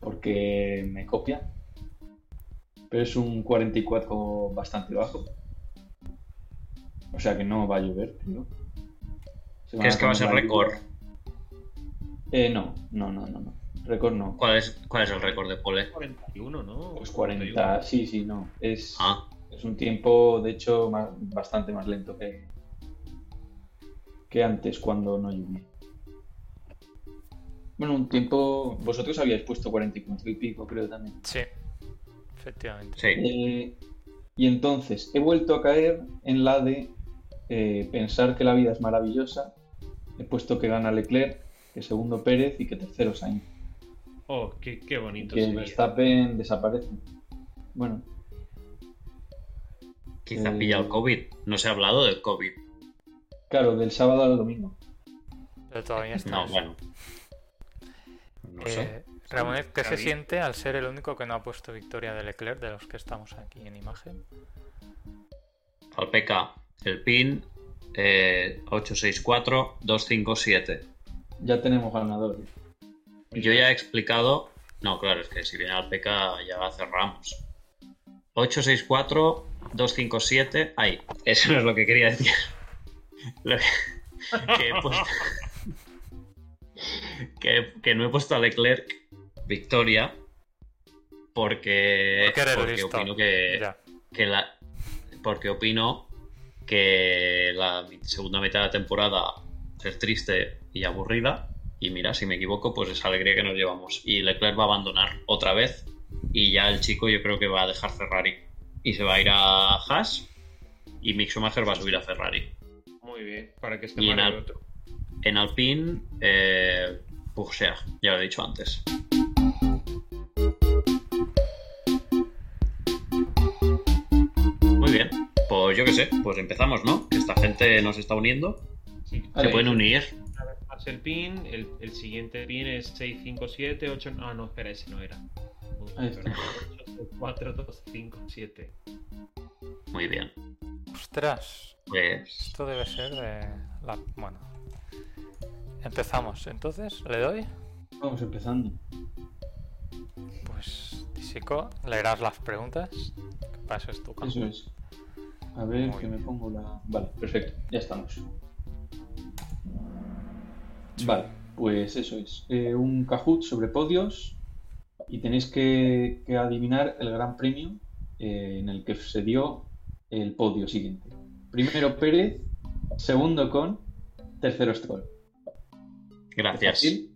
porque me copia, pero es un 44 bastante bajo. O sea que no va a llover, creo. Se ¿Crees que va a ser récord? Eh, no, no, no, no, no. Récord no. ¿Cuál es, ¿Cuál es el récord de pole? 41, ¿no? Pues 40, sí, sí, no. Es, Ah, es un tiempo, de hecho, más- bastante más lento que, que antes cuando no llovía. Bueno, un tiempo. Vosotros habíais puesto 44 y pico, creo también. Sí, efectivamente. sí. Eh, y entonces he vuelto a caer en la de eh, pensar que la vida es maravillosa. He puesto que gana Leclerc, que segundo Pérez y que tercero Sainz. Oh, qué, qué bonito Que sería. Verstappen desaparece. Bueno, Quizá Eh, pilla el COVID. No se ha hablado del COVID. claro, del sábado al domingo. Pero todavía está. No, bueno. No sé. Eh, Ramonet, ¿qué se siente al ser el único que no ha puesto victoria de Leclerc de los que estamos aquí en imagen? Al PK, el PIN eh, 864-257. Ya tenemos ganadores. Yo ya he explicado. No, claro, es que si viene al PK ya cerramos. 864-257. Ahí, eso no es lo que quería decir. Lo que, que he puesto. Que, que no he puesto a Leclerc victoria. Porque, Porque opino que, que la porque opino que la segunda mitad de la temporada es triste y aburrida y mira si me equivoco pues esa alegría que nos llevamos y Leclerc va a abandonar otra vez y ya el chico yo creo que va a dejar Ferrari y se va a ir a Haas y Mick Schumacher va a subir a Ferrari. Muy bien, para que esté Y mal en el otro. En Alpine, eh, Pourchaire, ya lo he dicho antes. Muy bien, pues yo qué sé, pues empezamos, ¿no? Que esta gente nos está uniendo. Sí. Se Vale. pueden unir. El pin, el, el siguiente pin es 657, 8. Ah, no, espera, ese no era. Uy, Ahí está. perdón. 4, 2, 5, 7. Muy bien. Ostras, Pues esto debe ser de la... Bueno. Empezamos, entonces, ¿le doy? Vamos empezando. Pues, Disico, leerás las preguntas. Que pases tu campo. Eso es. A ver, Muy que me pongo la. Vale, perfecto, ya estamos. Vale, pues eso es. Eh, un Kahoot sobre podios y tenéis que, que adivinar el gran premio eh, en el que se dio el podio siguiente. Primero Pérez, segundo Con, tercero Stroll. Gracias. Hombre,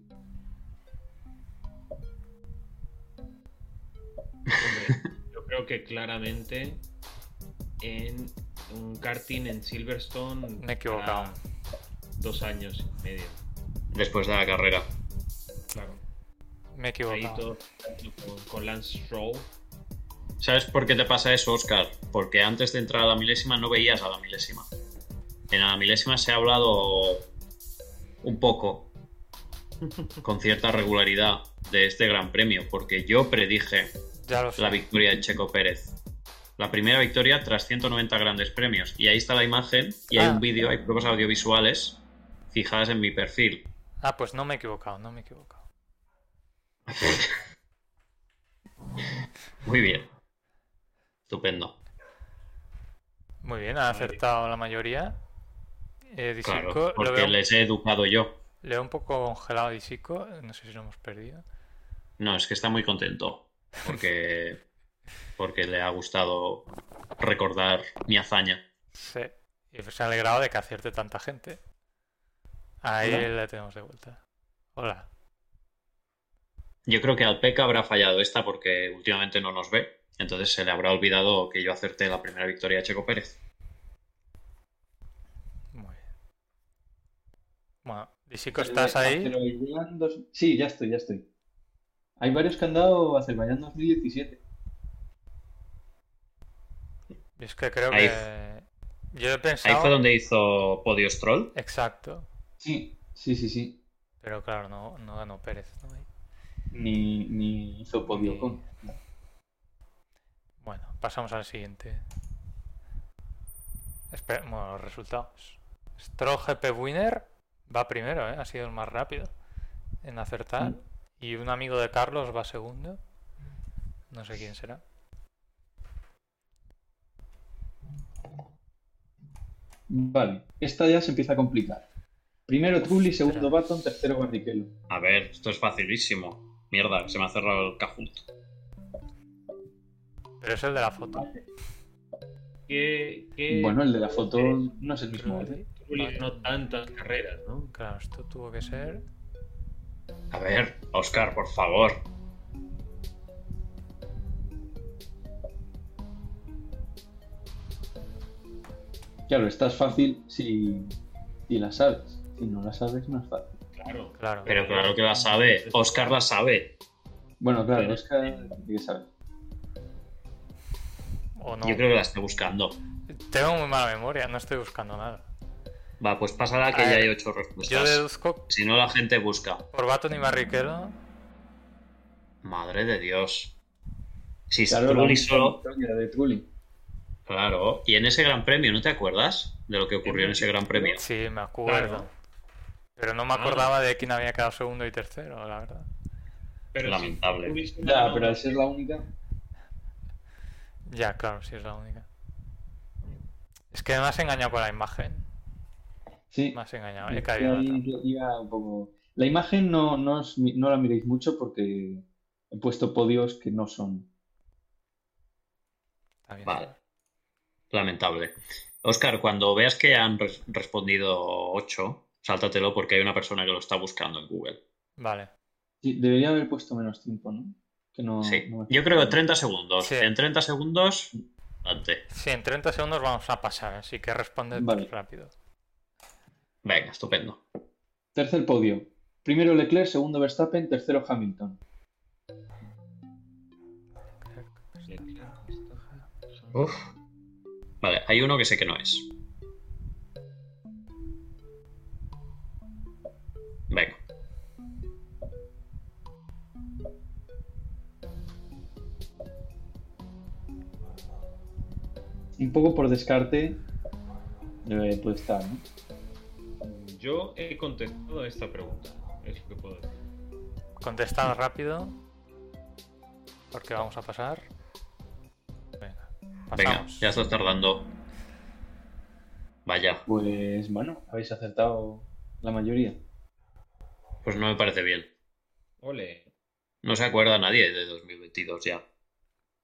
yo creo que claramente en un karting en Silverstone. Me he equivocado. Dos años y medio. Después de la carrera. Claro. Me he Ahí equivocado. todo con Lance Stroll. ¿Sabes por qué te pasa eso, Oscar? Porque antes de entrar a la milésima no veías a la milésima. En la milésima se ha hablado un poco, con cierta regularidad, de este gran premio, porque yo predije Ya la victoria de Checo Pérez. La primera victoria tras 190 grandes premios. Y ahí está la imagen y hay Ah. un vídeo, hay pruebas audiovisuales fijadas en mi perfil. Ah, pues no me he equivocado, no me he equivocado. Muy bien. Estupendo. Muy bien, ha acertado la mayoría. Eh, Claro, lo porque veo, les he educado yo. Le veo un poco congelado a Disico. No sé si lo hemos perdido. No, es que está muy contento. Porque, porque le ha gustado recordar mi hazaña. Sí. Y se ha alegrado de que acierte tanta gente. Ahí Hola. le tenemos de vuelta. Hola. Yo creo que Alpeca habrá fallado esta porque últimamente no nos ve. Entonces se le habrá olvidado que yo acerté la primera victoria de Checo Pérez. Muy bien. Bueno, Disico, ¿estás ahí? Dos- Sí, ya estoy, ya estoy. Hay varios que han dado Azerbaiyán 2017. Yo es que creo Ahí- que. Yo he Ahí pensado. fue donde hizo Podio Stroll. Exacto. Sí, sí, sí, sí. Pero claro, no, no ganó Pérez. ¿no? Ahí. Ni, ni hizo podio Ni- con. Bueno, pasamos al siguiente. Espera, bueno, los resultados. Stroll GP Winner va primero, ¿eh? ha sido el más rápido en acertar. Mm. Y un amigo de Carlos va segundo. No sé quién será. Vale, esta ya se empieza a complicar. Primero Trulli, segundo Baton, tercero Barrichello. A ver, esto es facilísimo. Mierda, se me ha cerrado el Kahoot. Pero es el de la foto. Que Bueno, el de la foto no es el mismo. ¿eh? Ganó tantas carreras, ¿no? Claro, esto tuvo que ser. A ver, Oscar, por favor. Claro, esta es fácil si, si la sabes. Si no la sabes, no es fácil. Claro. Claro. Pero claro que la sabe. Oscar la sabe. Bueno, claro, Pero- es que sí que sabes. O no. Yo creo que la está buscando. Tengo muy mala memoria, no estoy buscando nada. Va, pues pásala que A ya ver, hay ocho Yo respuestas. deduzco Si no, la gente busca. por Baton y Barrichello. Madre de Dios. Si Claro, la Trulli solo. victoria de Trulli. Claro. Y en ese gran premio, ¿no te acuerdas de lo que ocurrió en ese gran premio? Sí, me acuerdo. Claro. Pero no me Ah. acordaba de quién había quedado segundo y tercero, la verdad. Pero Lamentable. si Trulli solo Ya, pero al ser la única. Ya, claro, sí es la única. Es que me has engañado con la imagen. Sí. Me has engañado. He caído ahí la trampa. iba un poco. La imagen no, no, os no la miréis mucho porque he puesto podios que no son. Está bien. Vale. Lamentable. Oscar, cuando veas que han res- respondido 8, sáltatelo porque hay una persona que lo está buscando en Google. Vale. Sí, debería haber puesto menos tiempo, ¿no? Que no, Sí. no Yo creo que fijo. 30 segundos. Sí. En 30 segundos Adelante. Sí, en 30 segundos vamos a pasar, así que responde Vale. rápido. Venga, estupendo. Tercer podio. Primero Leclerc, segundo Verstappen, tercero Hamilton. Uf. Vale, hay uno que sé que no es. Venga. Un poco por descarte eh, puede estar, ¿no? Yo he contestado a esta pregunta. Es lo que puedo decir. Contestad rápido. Porque vamos a pasar. Venga, Venga, ya estás tardando. Vaya, Pues bueno, habéis acertado la mayoría. pues no me parece bien. Ole. No se acuerda nadie de 2022 ya.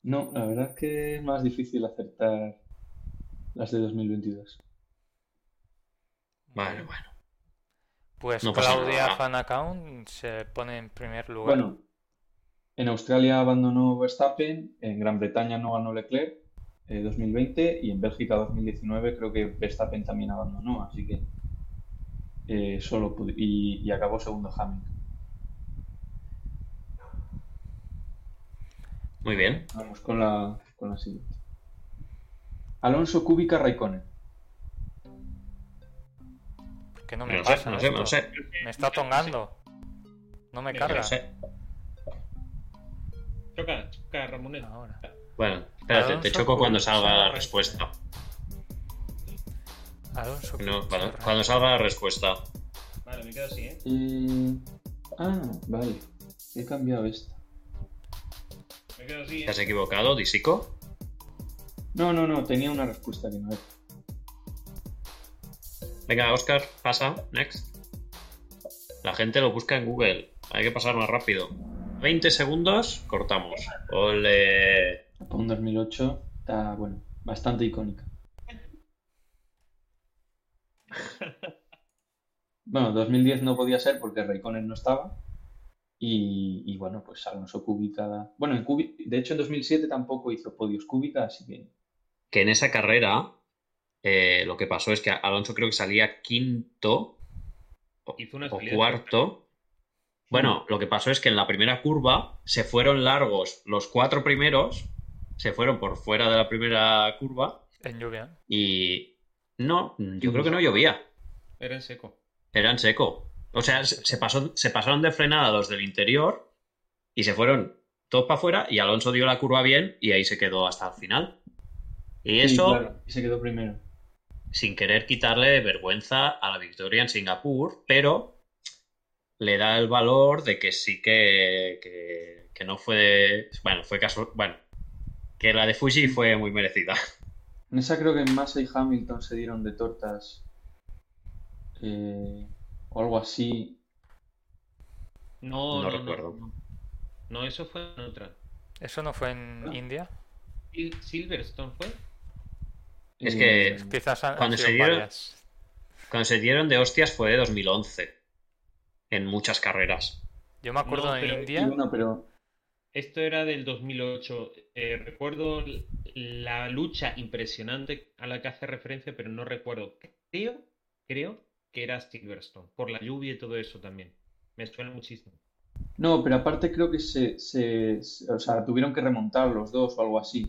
No, la verdad es que es más difícil acertar las de 2022. Vale, bueno. Pues no Claudia. Fan Account se pone en primer lugar. Bueno, en Australia abandonó Verstappen, en Gran Bretaña no ganó Leclerc eh, 2020 y en Bélgica 2019 creo que Verstappen también abandonó, así que eh, solo y, y acabó segundo Hamilton. Muy bien. Vamos con la, con la siguiente. Alonso Kubica Raikkonen. Que no me No sé, pasa no sé, esto. no sé. Me está tongando. No me carga. No sé. Choca, choca, Ramonet. Ahora. Bueno, espérate, te choco cuando salga la respuesta. Alonso No, cuando, salga la respuesta. Vale, me quedo así, ¿eh? Eh, Ah, vale. He cambiado esta. Me quedo así, ¿Te ¿eh? has equivocado, Disico? No, no, no, tenía una respuesta que no era. Venga, Oscar, pasa. Next. La gente lo busca en Google. Hay que pasar más rápido. 20 segundos, cortamos. Ole. Un 2008 está, bueno, bastante icónica. Bueno, 2010 no podía ser porque Raikkonen no estaba. Y, y bueno, pues Alonso Kubica. Bueno, en Kubi- de hecho en 2007 tampoco hizo podios Kubica, así que. Que en esa carrera eh, lo que pasó es que Alonso creo que salía quinto o, Hizo una o cuarto. Bueno, lo que pasó es que en la primera curva se fueron largos los cuatro primeros, se fueron por fuera de la primera curva En lluvia. y no, yo creo que no llovía. Era en seco. Era en seco. O sea, se, se pasó, se pasaron de frenada los del interior y se fueron todos para afuera y Alonso dio la curva bien y ahí se quedó hasta el final. Y Sí, eso claro, y se quedó primero. Sin querer quitarle vergüenza a la victoria en Singapur, pero le da el valor de que sí que, que, que no fue... Bueno, fue caso... Bueno, que la de Fuji fue muy merecida. En esa creo que Massa y Hamilton se dieron de tortas. eh, o algo así. No, No no, recuerdo. No, No, eso fue en otra. ¿Eso no fue en Ah. India? Sil- Silverstone fue. Es que- Quizás han, han Cuando se dieron- varias. Cuando se dieron de hostias fue de 2011, en muchas carreras. Yo me acuerdo No, en pero- India. bueno, pero Esto era del 2008. Eh, recuerdo la lucha impresionante a la que hace referencia, pero no recuerdo. Creo, creo que era Silverstone, por la lluvia y todo eso también. Me suena muchísimo. No, pero aparte creo que se, se- se- o sea, tuvieron que remontar los dos o algo así.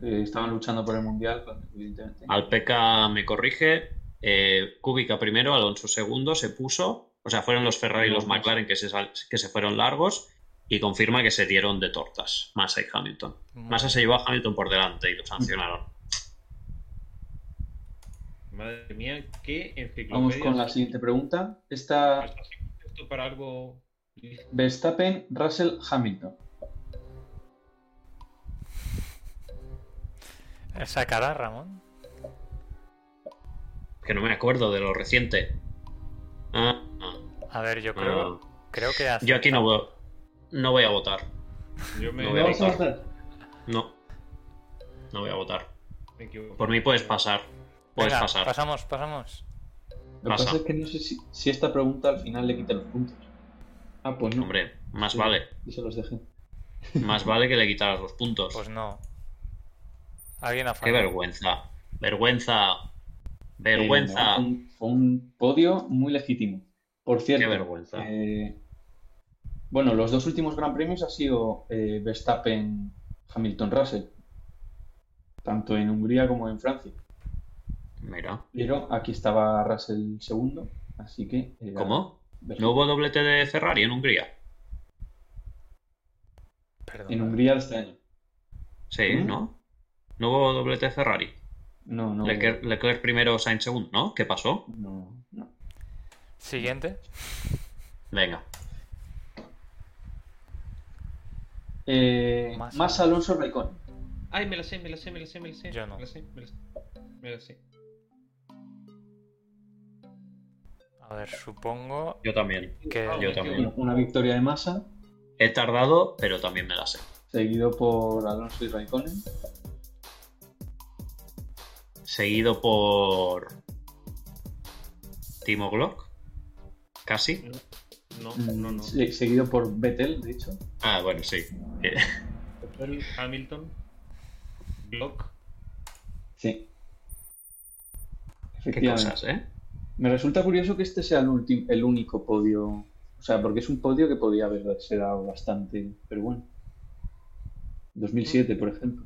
Que estaban luchando por el mundial, pues, evidentemente. Alpeca me corrige, eh, Kubica primero, Alonso segundo, se puso, o sea, fueron los Ferrari y los McLaren que se, que se fueron largos y confirma que se dieron de tortas, Massa y Hamilton. Massa se llevó a Hamilton por delante y lo sancionaron. Madre mía, qué enciclopedia. Vamos con la siguiente pregunta. Esta contexto para algo. Verstappen, Russell, Hamilton. Esa cara, Ramón. Que no me acuerdo de lo reciente. Ah, ah, A ver, yo creo, ah. creo que hace. Yo aquí no voy, no voy a votar. Yo me, No voy a ¿Vamos a votar. No. No voy a votar. me equivoco. Por mí puedes pasar. Puedes Venga, pasar. pasamos, pasamos. Lo que Pasa. pasa es que no sé si, si esta pregunta al final le quita los puntos. Ah, pues no. Hombre, más Sí, vale. Y se los dejé. Más vale que le quitaras los puntos. Pues no. Alguien ha Qué fallado. vergüenza. Vergüenza. Eh, Vergüenza. no, fue, un, fue un podio muy legítimo. Por cierto, Qué vergüenza. eh, bueno, los dos últimos Gran Premios ha sido eh, Verstappen, Hamilton, Russell, tanto en Hungría como en Francia. Mira. Pero aquí estaba Russell segundo, así que ¿Cómo? Verstappen. ¿No hubo doblete de Ferrari en Hungría? Perdón. En Hungría este año. Sí, ¿Mm? ¿no? ¿No hubo doblete de Ferrari? No, no, Leclerc, Leclerc primero, Sainz segundo, ¿no? ¿Qué pasó? no, no. Siguiente. Venga. Eh, Massa. más Alonso Raikkonen. Ay, me la sé, me la sé, me la sé, me la sé. Yo no. Me la sé, me la sé. Me la sé. A ver, supongo Yo también. que. Ah, Yo también. Una victoria de Massa, He tardado, pero también me la sé. seguido por Alonso y Raikkonen. Seguido por. Timo Glock. Casi. No, Mm, no, no. se- Seguido por Vettel, de hecho. Ah, bueno, sí. Vettel, Hamilton, Glock. Sí. Qué cosas, ¿eh? Me resulta curioso que este sea el, el único podio. O sea, porque es un podio que podía haberse dado bastante. Pero bueno. 2007, por ejemplo.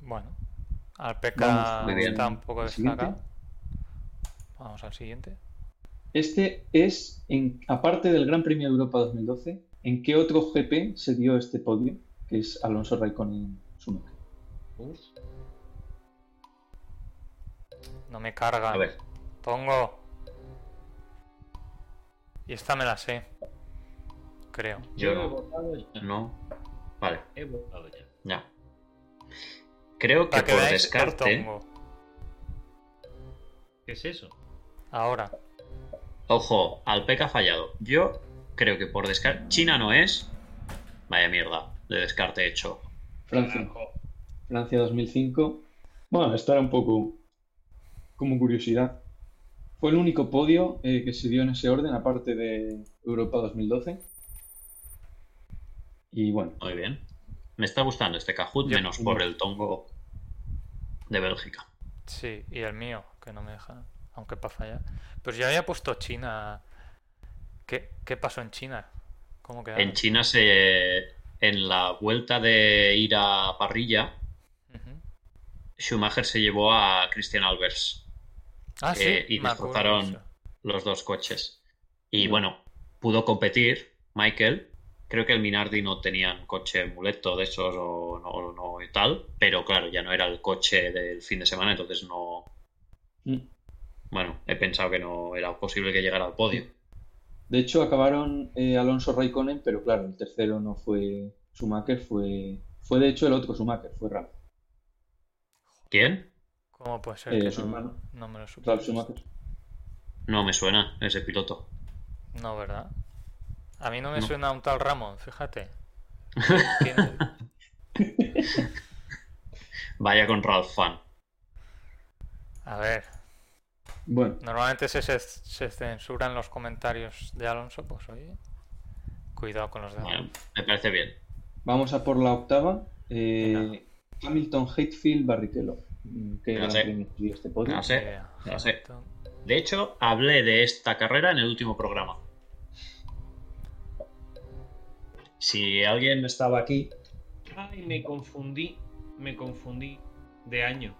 Bueno. Al Vamos, PK muy bien. está un poco destacado. Vamos al siguiente. Este es, en, aparte del Gran Premio de Europa 2012, ¿en qué otro GP se dio este podio? Que es Alonso Raikkonen Schumacher. No me cargan. A ver. Pongo. Y esta me la sé. Creo. Yo no. votado ya. No. Vale, He votado ya. ya. Creo que por descarte. ¿Qué es eso? Ahora. Ojo, al PEC ha fallado. Yo creo que por descarte. China no es. Vaya mierda de descarte hecho. Francia. Francia 2005. Bueno, esto era un poco como curiosidad. Fue el único podio eh, que se dio en ese orden, aparte de Europa 2012. Y bueno, Muy bien. Me está gustando este Kahoot, Yo- menos por el tongo de Bélgica. Sí, y el mío, que no me deja. Aunque para fallar. Pues yo había puesto China. ¿Qué, qué pasó en China? ¿Cómo quedaron? En China se. En la vuelta de ir a parrilla. Schumacher se llevó a Christian Albers, Ah, sí. Eh, y me destrozaron los dos coches. Y bueno, pudo competir Michael. Creo que el Minardi no tenían coche muleto de esos o no, no y tal, pero claro, ya no era el coche del fin de semana, entonces no. mm. Bueno, he pensado que no era posible que llegara al podio. de hecho acabaron eh, Alonso Raikkonen, pero claro, el tercero no fue Schumacher, fue, fue de hecho el otro Schumacher, fue Ralf, ¿Quién? ¿Cómo puede ser Eh, que su no, hermano. no me lo supe? Schumacher. No me suena ese piloto. No, ¿verdad? A mí no me No. suena un tal Ramón, fíjate. Vaya con Ralph Fan. A ver, Bueno, normalmente se, se, censuran los comentarios de Alonso, pues oye, cuidado con los demás. Bueno, me parece bien. vamos a por la octava. Eh. Hamilton, Hatefield, Barrichello. Mm, ¿Qué Me la gran sé. este podio? Me la sé. De hecho, hablé de esta carrera en el último programa. Si alguien estaba aquí, Ay, me confundí. Me confundí de año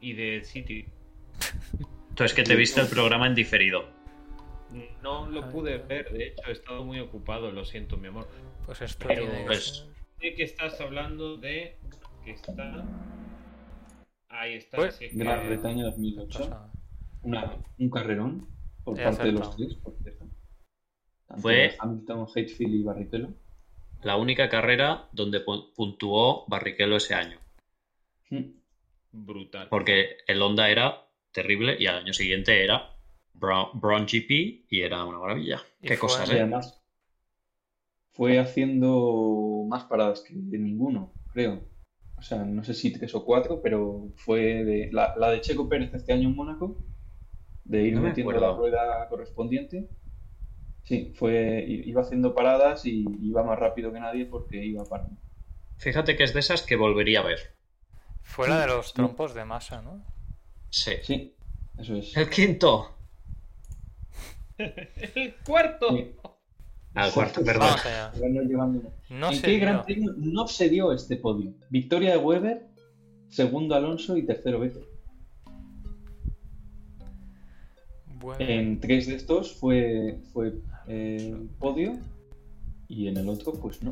y de sitio. entonces que te viste el programa en diferido. No lo pude ver, de hecho, he estado muy ocupado, lo siento, mi amor. Pues esto Pero, pues, Sé que estás hablando de. que está. Ahí está. Pues, sí, que- Gran Bretaña 2008. pasa- Una- un carrerón por parte de los tres, por cierto. Tanto Fue- Hamilton, Hatefield y Barrichello. La única carrera donde pu- puntuó Barrichello ese año. Mm. Brutal. Porque el Honda era terrible y al año siguiente era Brown, Brown GP y era una maravilla. Y Qué fue- cosas, ¿eh? además fue haciendo más paradas que ninguno, creo. O sea, no sé si tres o cuatro, pero fue de la, la de Checo Pérez este año en Mónaco, de ir No me metiendo la rueda correspondiente. Sí, fue, iba haciendo paradas y iba más rápido que nadie porque iba parando. Fíjate que es de esas que volvería a ver. Fue la de los Sí. trompos de masa, ¿no? Sí. Sí, eso es. El quinto. ¡El cuarto! Sí. Al cuarto, perdón. Bueno, No ¿En sé. qué gran premio no se dio este podio? Victoria de Weber, segundo Alonso y tercero Vettel. En tres de estos fue, fue eh, podio y en el otro, pues no.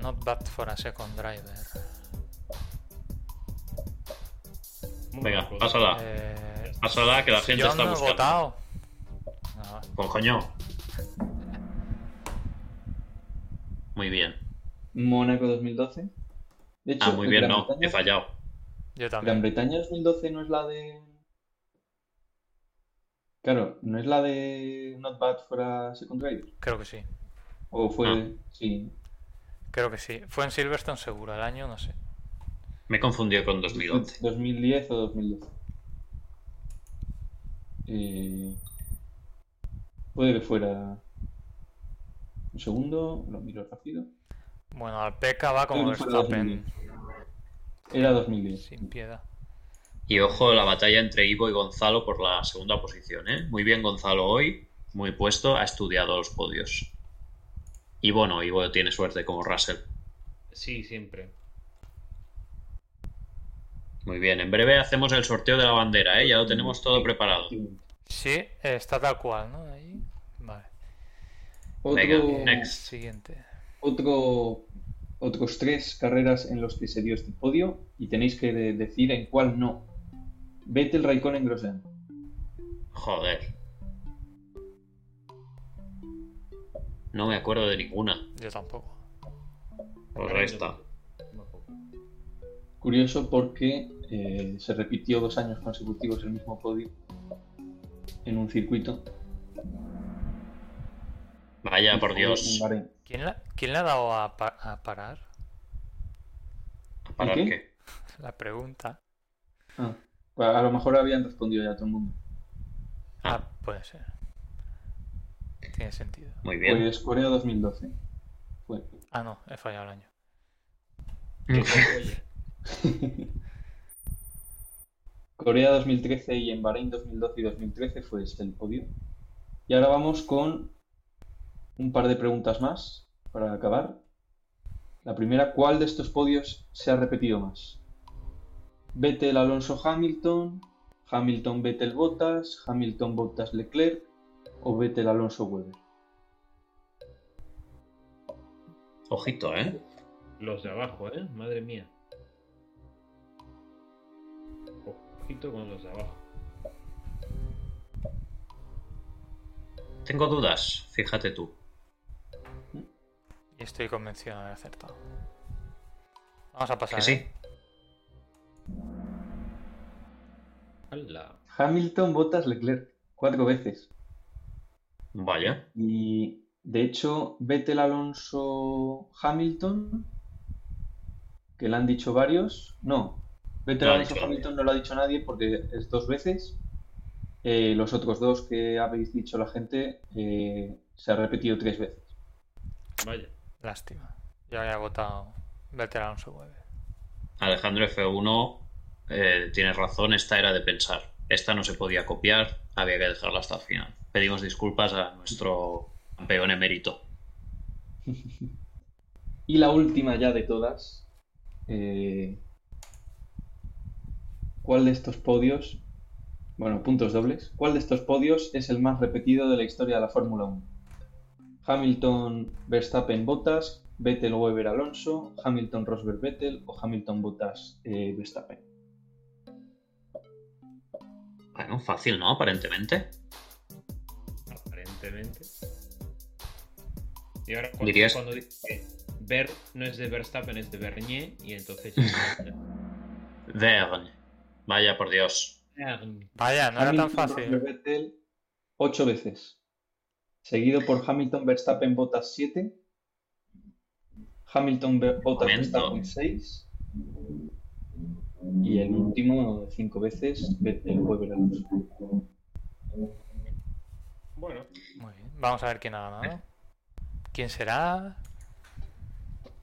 Not bad for a second driver. Venga, pásala. Eh, Pásala que la gente yo está no he buscando. votado. No, Pues coño. Muy bien. Mónaco 2012. De hecho, Ah, muy bien, Gran no. Bretaña- He fallado. yo Gran también. Bretaña 2012 no es la de. Claro, no es la de Not Bad for a Second Driver. Creo que sí. O fue. Ah. Sí. Creo que sí. Fue en Silverstone seguro. El año no sé. Me he confundido con 2011. 2010 o 2012. Eh, puede que fuera. Un segundo, lo miro rápido. Bueno, Alpeca va como Verstappen. 2010. Era 2010. Sin piedad. Y ojo la batalla entre Ivo y Gonzalo por la segunda posición, ¿eh? Muy bien Gonzalo hoy, muy puesto, ha estudiado los podios. Ivo no, Ivo tiene suerte como Russell. Sí, siempre. Muy bien, en breve hacemos el sorteo de la bandera, ¿eh? Ya lo tenemos todo preparado. Sí, está tal cual, ¿no? Ahí. Vale. Otro, Venga, next. Siguiente. otro, otros tres carreras en los que se dio este podio y tenéis que de- decir en cuál no. Vettel, Raikkonen, Grosjean. Joder. No me acuerdo de ninguna. Yo tampoco. Pues resta. Curioso porque eh, se repitió dos años consecutivos el mismo podio en un circuito. Vaya, por Dios. ¿Quién, la- quién le ha dado a, pa- a parar? ¿A parar ¿Y qué? qué? La pregunta. Ah, a lo mejor habían respondido ya todo el mundo. Ah, puede ser. Tiene sentido. Muy bien. Pues Corea 2012. Fue. Ah, no, he fallado el año. Oye, Corea 2013 y en Bahrein 2012 y 2013 fue este el podio. Y ahora vamos con un par de preguntas más para acabar. La primera, ¿cuál de estos podios se ha repetido más? Vettel, Alonso, Hamilton, Hamilton, Vettel, Bottas, Hamilton, Bottas, Leclerc o Vettel, Alonso, Weber. Ojito, ¿eh? los de abajo, ¿eh? Madre mía. Ojito con los de abajo. Tengo dudas, fíjate tú. Y estoy convencido de haber acertado. Vamos a pasar. Que sí. ¿eh? Hamilton, Bottas, Leclerc, cuatro veces. Vaya. Y de hecho, Vettel, Alonso, Hamilton, que le han dicho varios, no, Vettel, No Alonso. Hamilton no lo ha dicho nadie porque es dos veces. Eh, los otros dos que habéis dicho la gente eh, se ha repetido tres veces. Vaya. Lástima. Yo había votado Vettel Alonso Weber. Alejandro F1 eh, tiene razón, esta era de pensar. Esta no se podía copiar, había que dejarla hasta el final. Pedimos disculpas a nuestro campeón emérito. Y la última ya de todas, eh, ¿cuál de estos podios, bueno, puntos dobles, cuál de estos podios es el más repetido de la historia de la Fórmula 1? Hamilton, Verstappen, Bottas, Vettel, Weber, Alonso, Hamilton, Rosberg, Vettel o Hamilton, Bottas, eh, Verstappen. Bueno, fácil, ¿no? Aparentemente. Aparentemente. Y ahora cuando, Dirías- cuando dice que Ver no es de Verstappen, es de Bernier, y entonces. Verne. Vaya, por Dios. Verne. Vaya, no era tan fácil. Rosberg, Vettel, ocho veces. Seguido por Hamilton, Verstappen, Bottas, 7. Hamilton, Bottas, Momento. Verstappen, 6. Y el último, cinco veces, Weber, Alonso. Bueno, Muy bien. Vamos a ver quién ha ganado. ¿Quién será?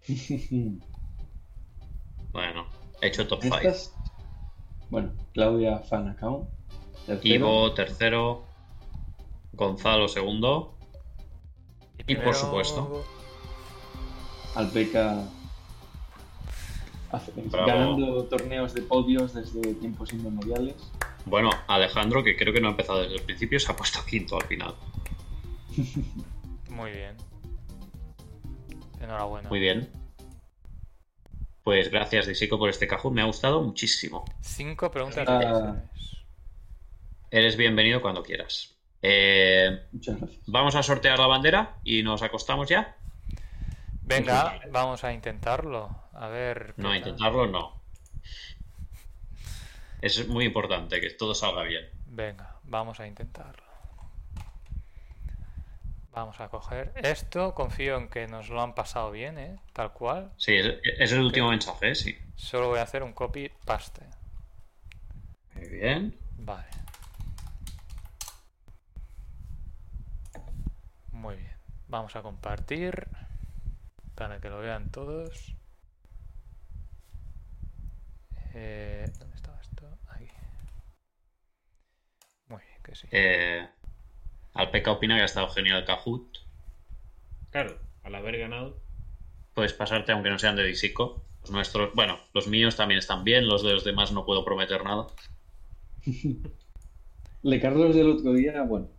Bueno, he hecho top 5. Estas, bueno, Claudia Fan Account. tercero. Ivo, tercero. Gonzalo, segundo. Y por primero- supuesto. Hace- Bravo. ganando torneos de podios desde tiempos inmemoriales. Bueno, Alejandro, que creo que no ha empezado desde el principio, se ha puesto quinto al final. Muy bien. Enhorabuena. Muy bien. Pues gracias, Disico, por este cajón. Me ha gustado muchísimo. Cinco preguntas Ah. Eres bienvenido cuando quieras. Eh, Muchas gracias. vamos a sortear la bandera y nos acostamos ya. Venga, vamos a intentarlo. A ver. No, tal. intentarlo no. Es muy importante que todo salga bien. Venga, vamos a intentarlo. Vamos a coger esto. Confío en que nos lo han pasado bien, ¿eh? Tal cual. Sí, es, es el último mensaje, sí. Solo voy a hacer un copy paste. Muy bien. Vale. Muy bien. Vamos a compartir para que lo vean todos. Eh, ¿Dónde estaba esto? Aquí. Muy bien, que sí. Eh, Alpeca opina que ha estado genial el Kahoot. Claro, al haber ganado. Puedes pasarte aunque no sean de Disico. Los nuestros, bueno, los míos también están bien, los de los demás no puedo prometer nada. Le Carlos del otro día, bueno,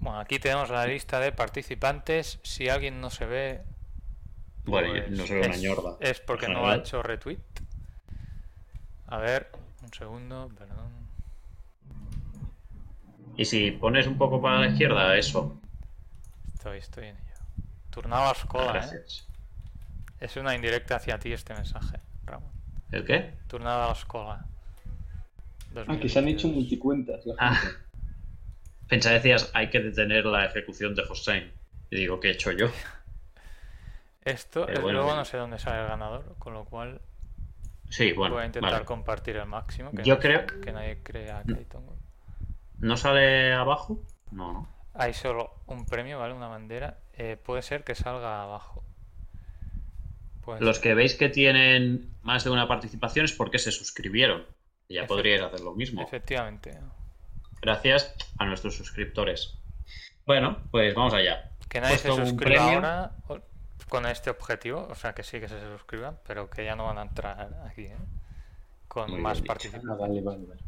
Bueno, aquí tenemos la lista de participantes. Si alguien no se ve, Bueno, pues no se ve una es, ñorda. es porque no ha hecho retweet. A ver, un segundo, perdón. Y si pones un poco para la izquierda, eso. Estoy, estoy en ello. Turnado a escola, ¿eh? Gracias. Es una indirecta hacia ti este mensaje, Ramón. ¿El qué? Turnado a la escola. ah, que se han hecho 2022. multicuentas. la Ah, gente. Pensaba decías, hay que detener la ejecución de Hossein. Y digo, ¿qué he hecho yo? Esto, Pero desde bueno, luego sí. no sé dónde sale el ganador, con lo cual Sí, bueno. voy a intentar vale. compartir el máximo. Que Yo no- creo- que nadie crea que hay tongo. ¿No sale abajo? No, no. Hay solo un premio, ¿vale? Una bandera. Eh, puede ser que salga abajo. Puede Los ser. que veis que tienen más de una participación es porque se suscribieron. Ya podríais hacer lo mismo. Efectivamente. Gracias a nuestros suscriptores. Bueno, pues vamos allá. Que nadie se Puesto suscriba ahora con este objetivo. O sea, que sí que se suscriban, pero que ya no van a entrar aquí, ¿eh? Con Muy más participantes. Ah, vale, vale, vale.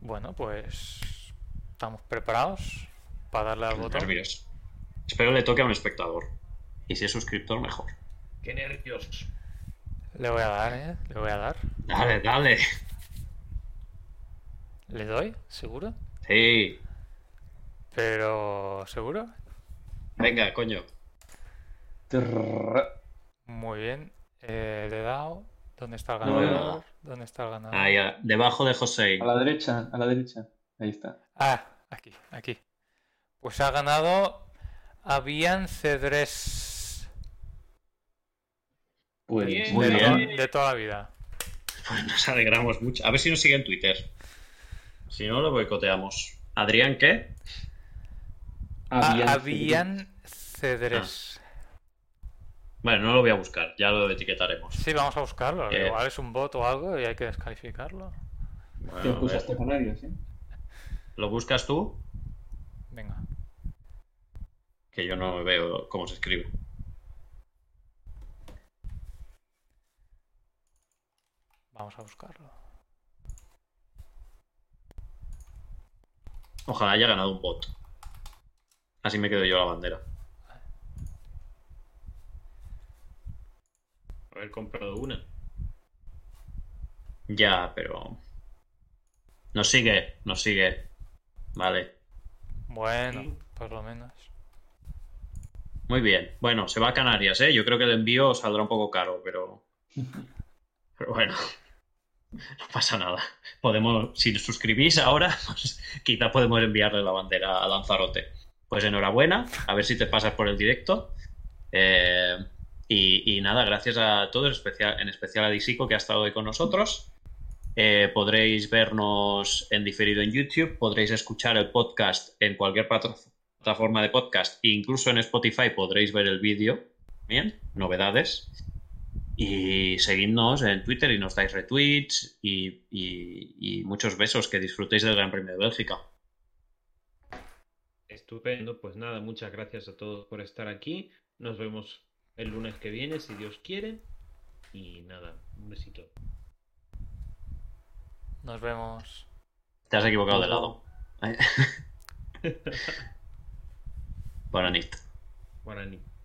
Bueno, pues estamos preparados para darle al botón. nervios. Espero le toque a un espectador. Y si es suscriptor, mejor. ¡Qué nervios! Le voy a dar, ¿eh? Le voy a dar. Dale, dale. ¿Le doy? ¿Seguro? Sí. Pero... ¿Seguro? Venga, coño. Trrr. Muy bien. Eh, le he dado. ¿Dónde está el ganador? ¿Dónde está el ganador? Ahí, debajo de José. A la derecha, a la derecha. Ahí está. Ah, aquí, aquí. Pues ha ganado Avian Cedres. Pues Bien. Muy de, bien. to- de toda la vida. Pues nos alegramos mucho. A ver si nos sigue en Twitter. Si no, lo boicoteamos. ¿Adrián qué? A- Avian Avian Cedres. Bueno, no lo voy a buscar. Ya lo etiquetaremos. Sí, vamos a buscarlo. Eh. Igual es un bot o algo y hay que descalificarlo. Bueno, Te pusaste Canarias, ¿eh? ¿Lo buscas tú? Venga. Que yo no veo cómo se escribe. Vamos a buscarlo. Ojalá haya ganado un bot. Así me quedo yo la bandera. Haber comprado una. Ya, pero. Nos sigue, nos sigue. Vale. Bueno, por lo menos. Muy bien. Bueno, se va a Canarias, ¿eh? Yo creo que el envío saldrá un poco caro, pero. Pero bueno. No pasa nada. Podemos, si suscribís ahora, pues quizá podemos enviarle la bandera a Lanzarote. Pues enhorabuena, a ver si te pasas por el directo. Eh, y, nada, gracias a todos, especial, en especial a Disico que ha estado hoy con nosotros. Eh, podréis vernos en diferido en YouTube, podréis escuchar el podcast en cualquier plata- plataforma de podcast, incluso en Spotify podréis ver el vídeo Bien, novedades. Y seguidnos en Twitter y nos dais retweets y, y muchos besos. Que disfrutéis del Gran Premio de Bélgica. Estupendo, pues nada, muchas gracias a todos por estar aquí. Nos vemos el lunes que viene, si Dios quiere. Y nada, un besito. Nos vemos. Te has equivocado de lado. Buenas noches. Buenas noches.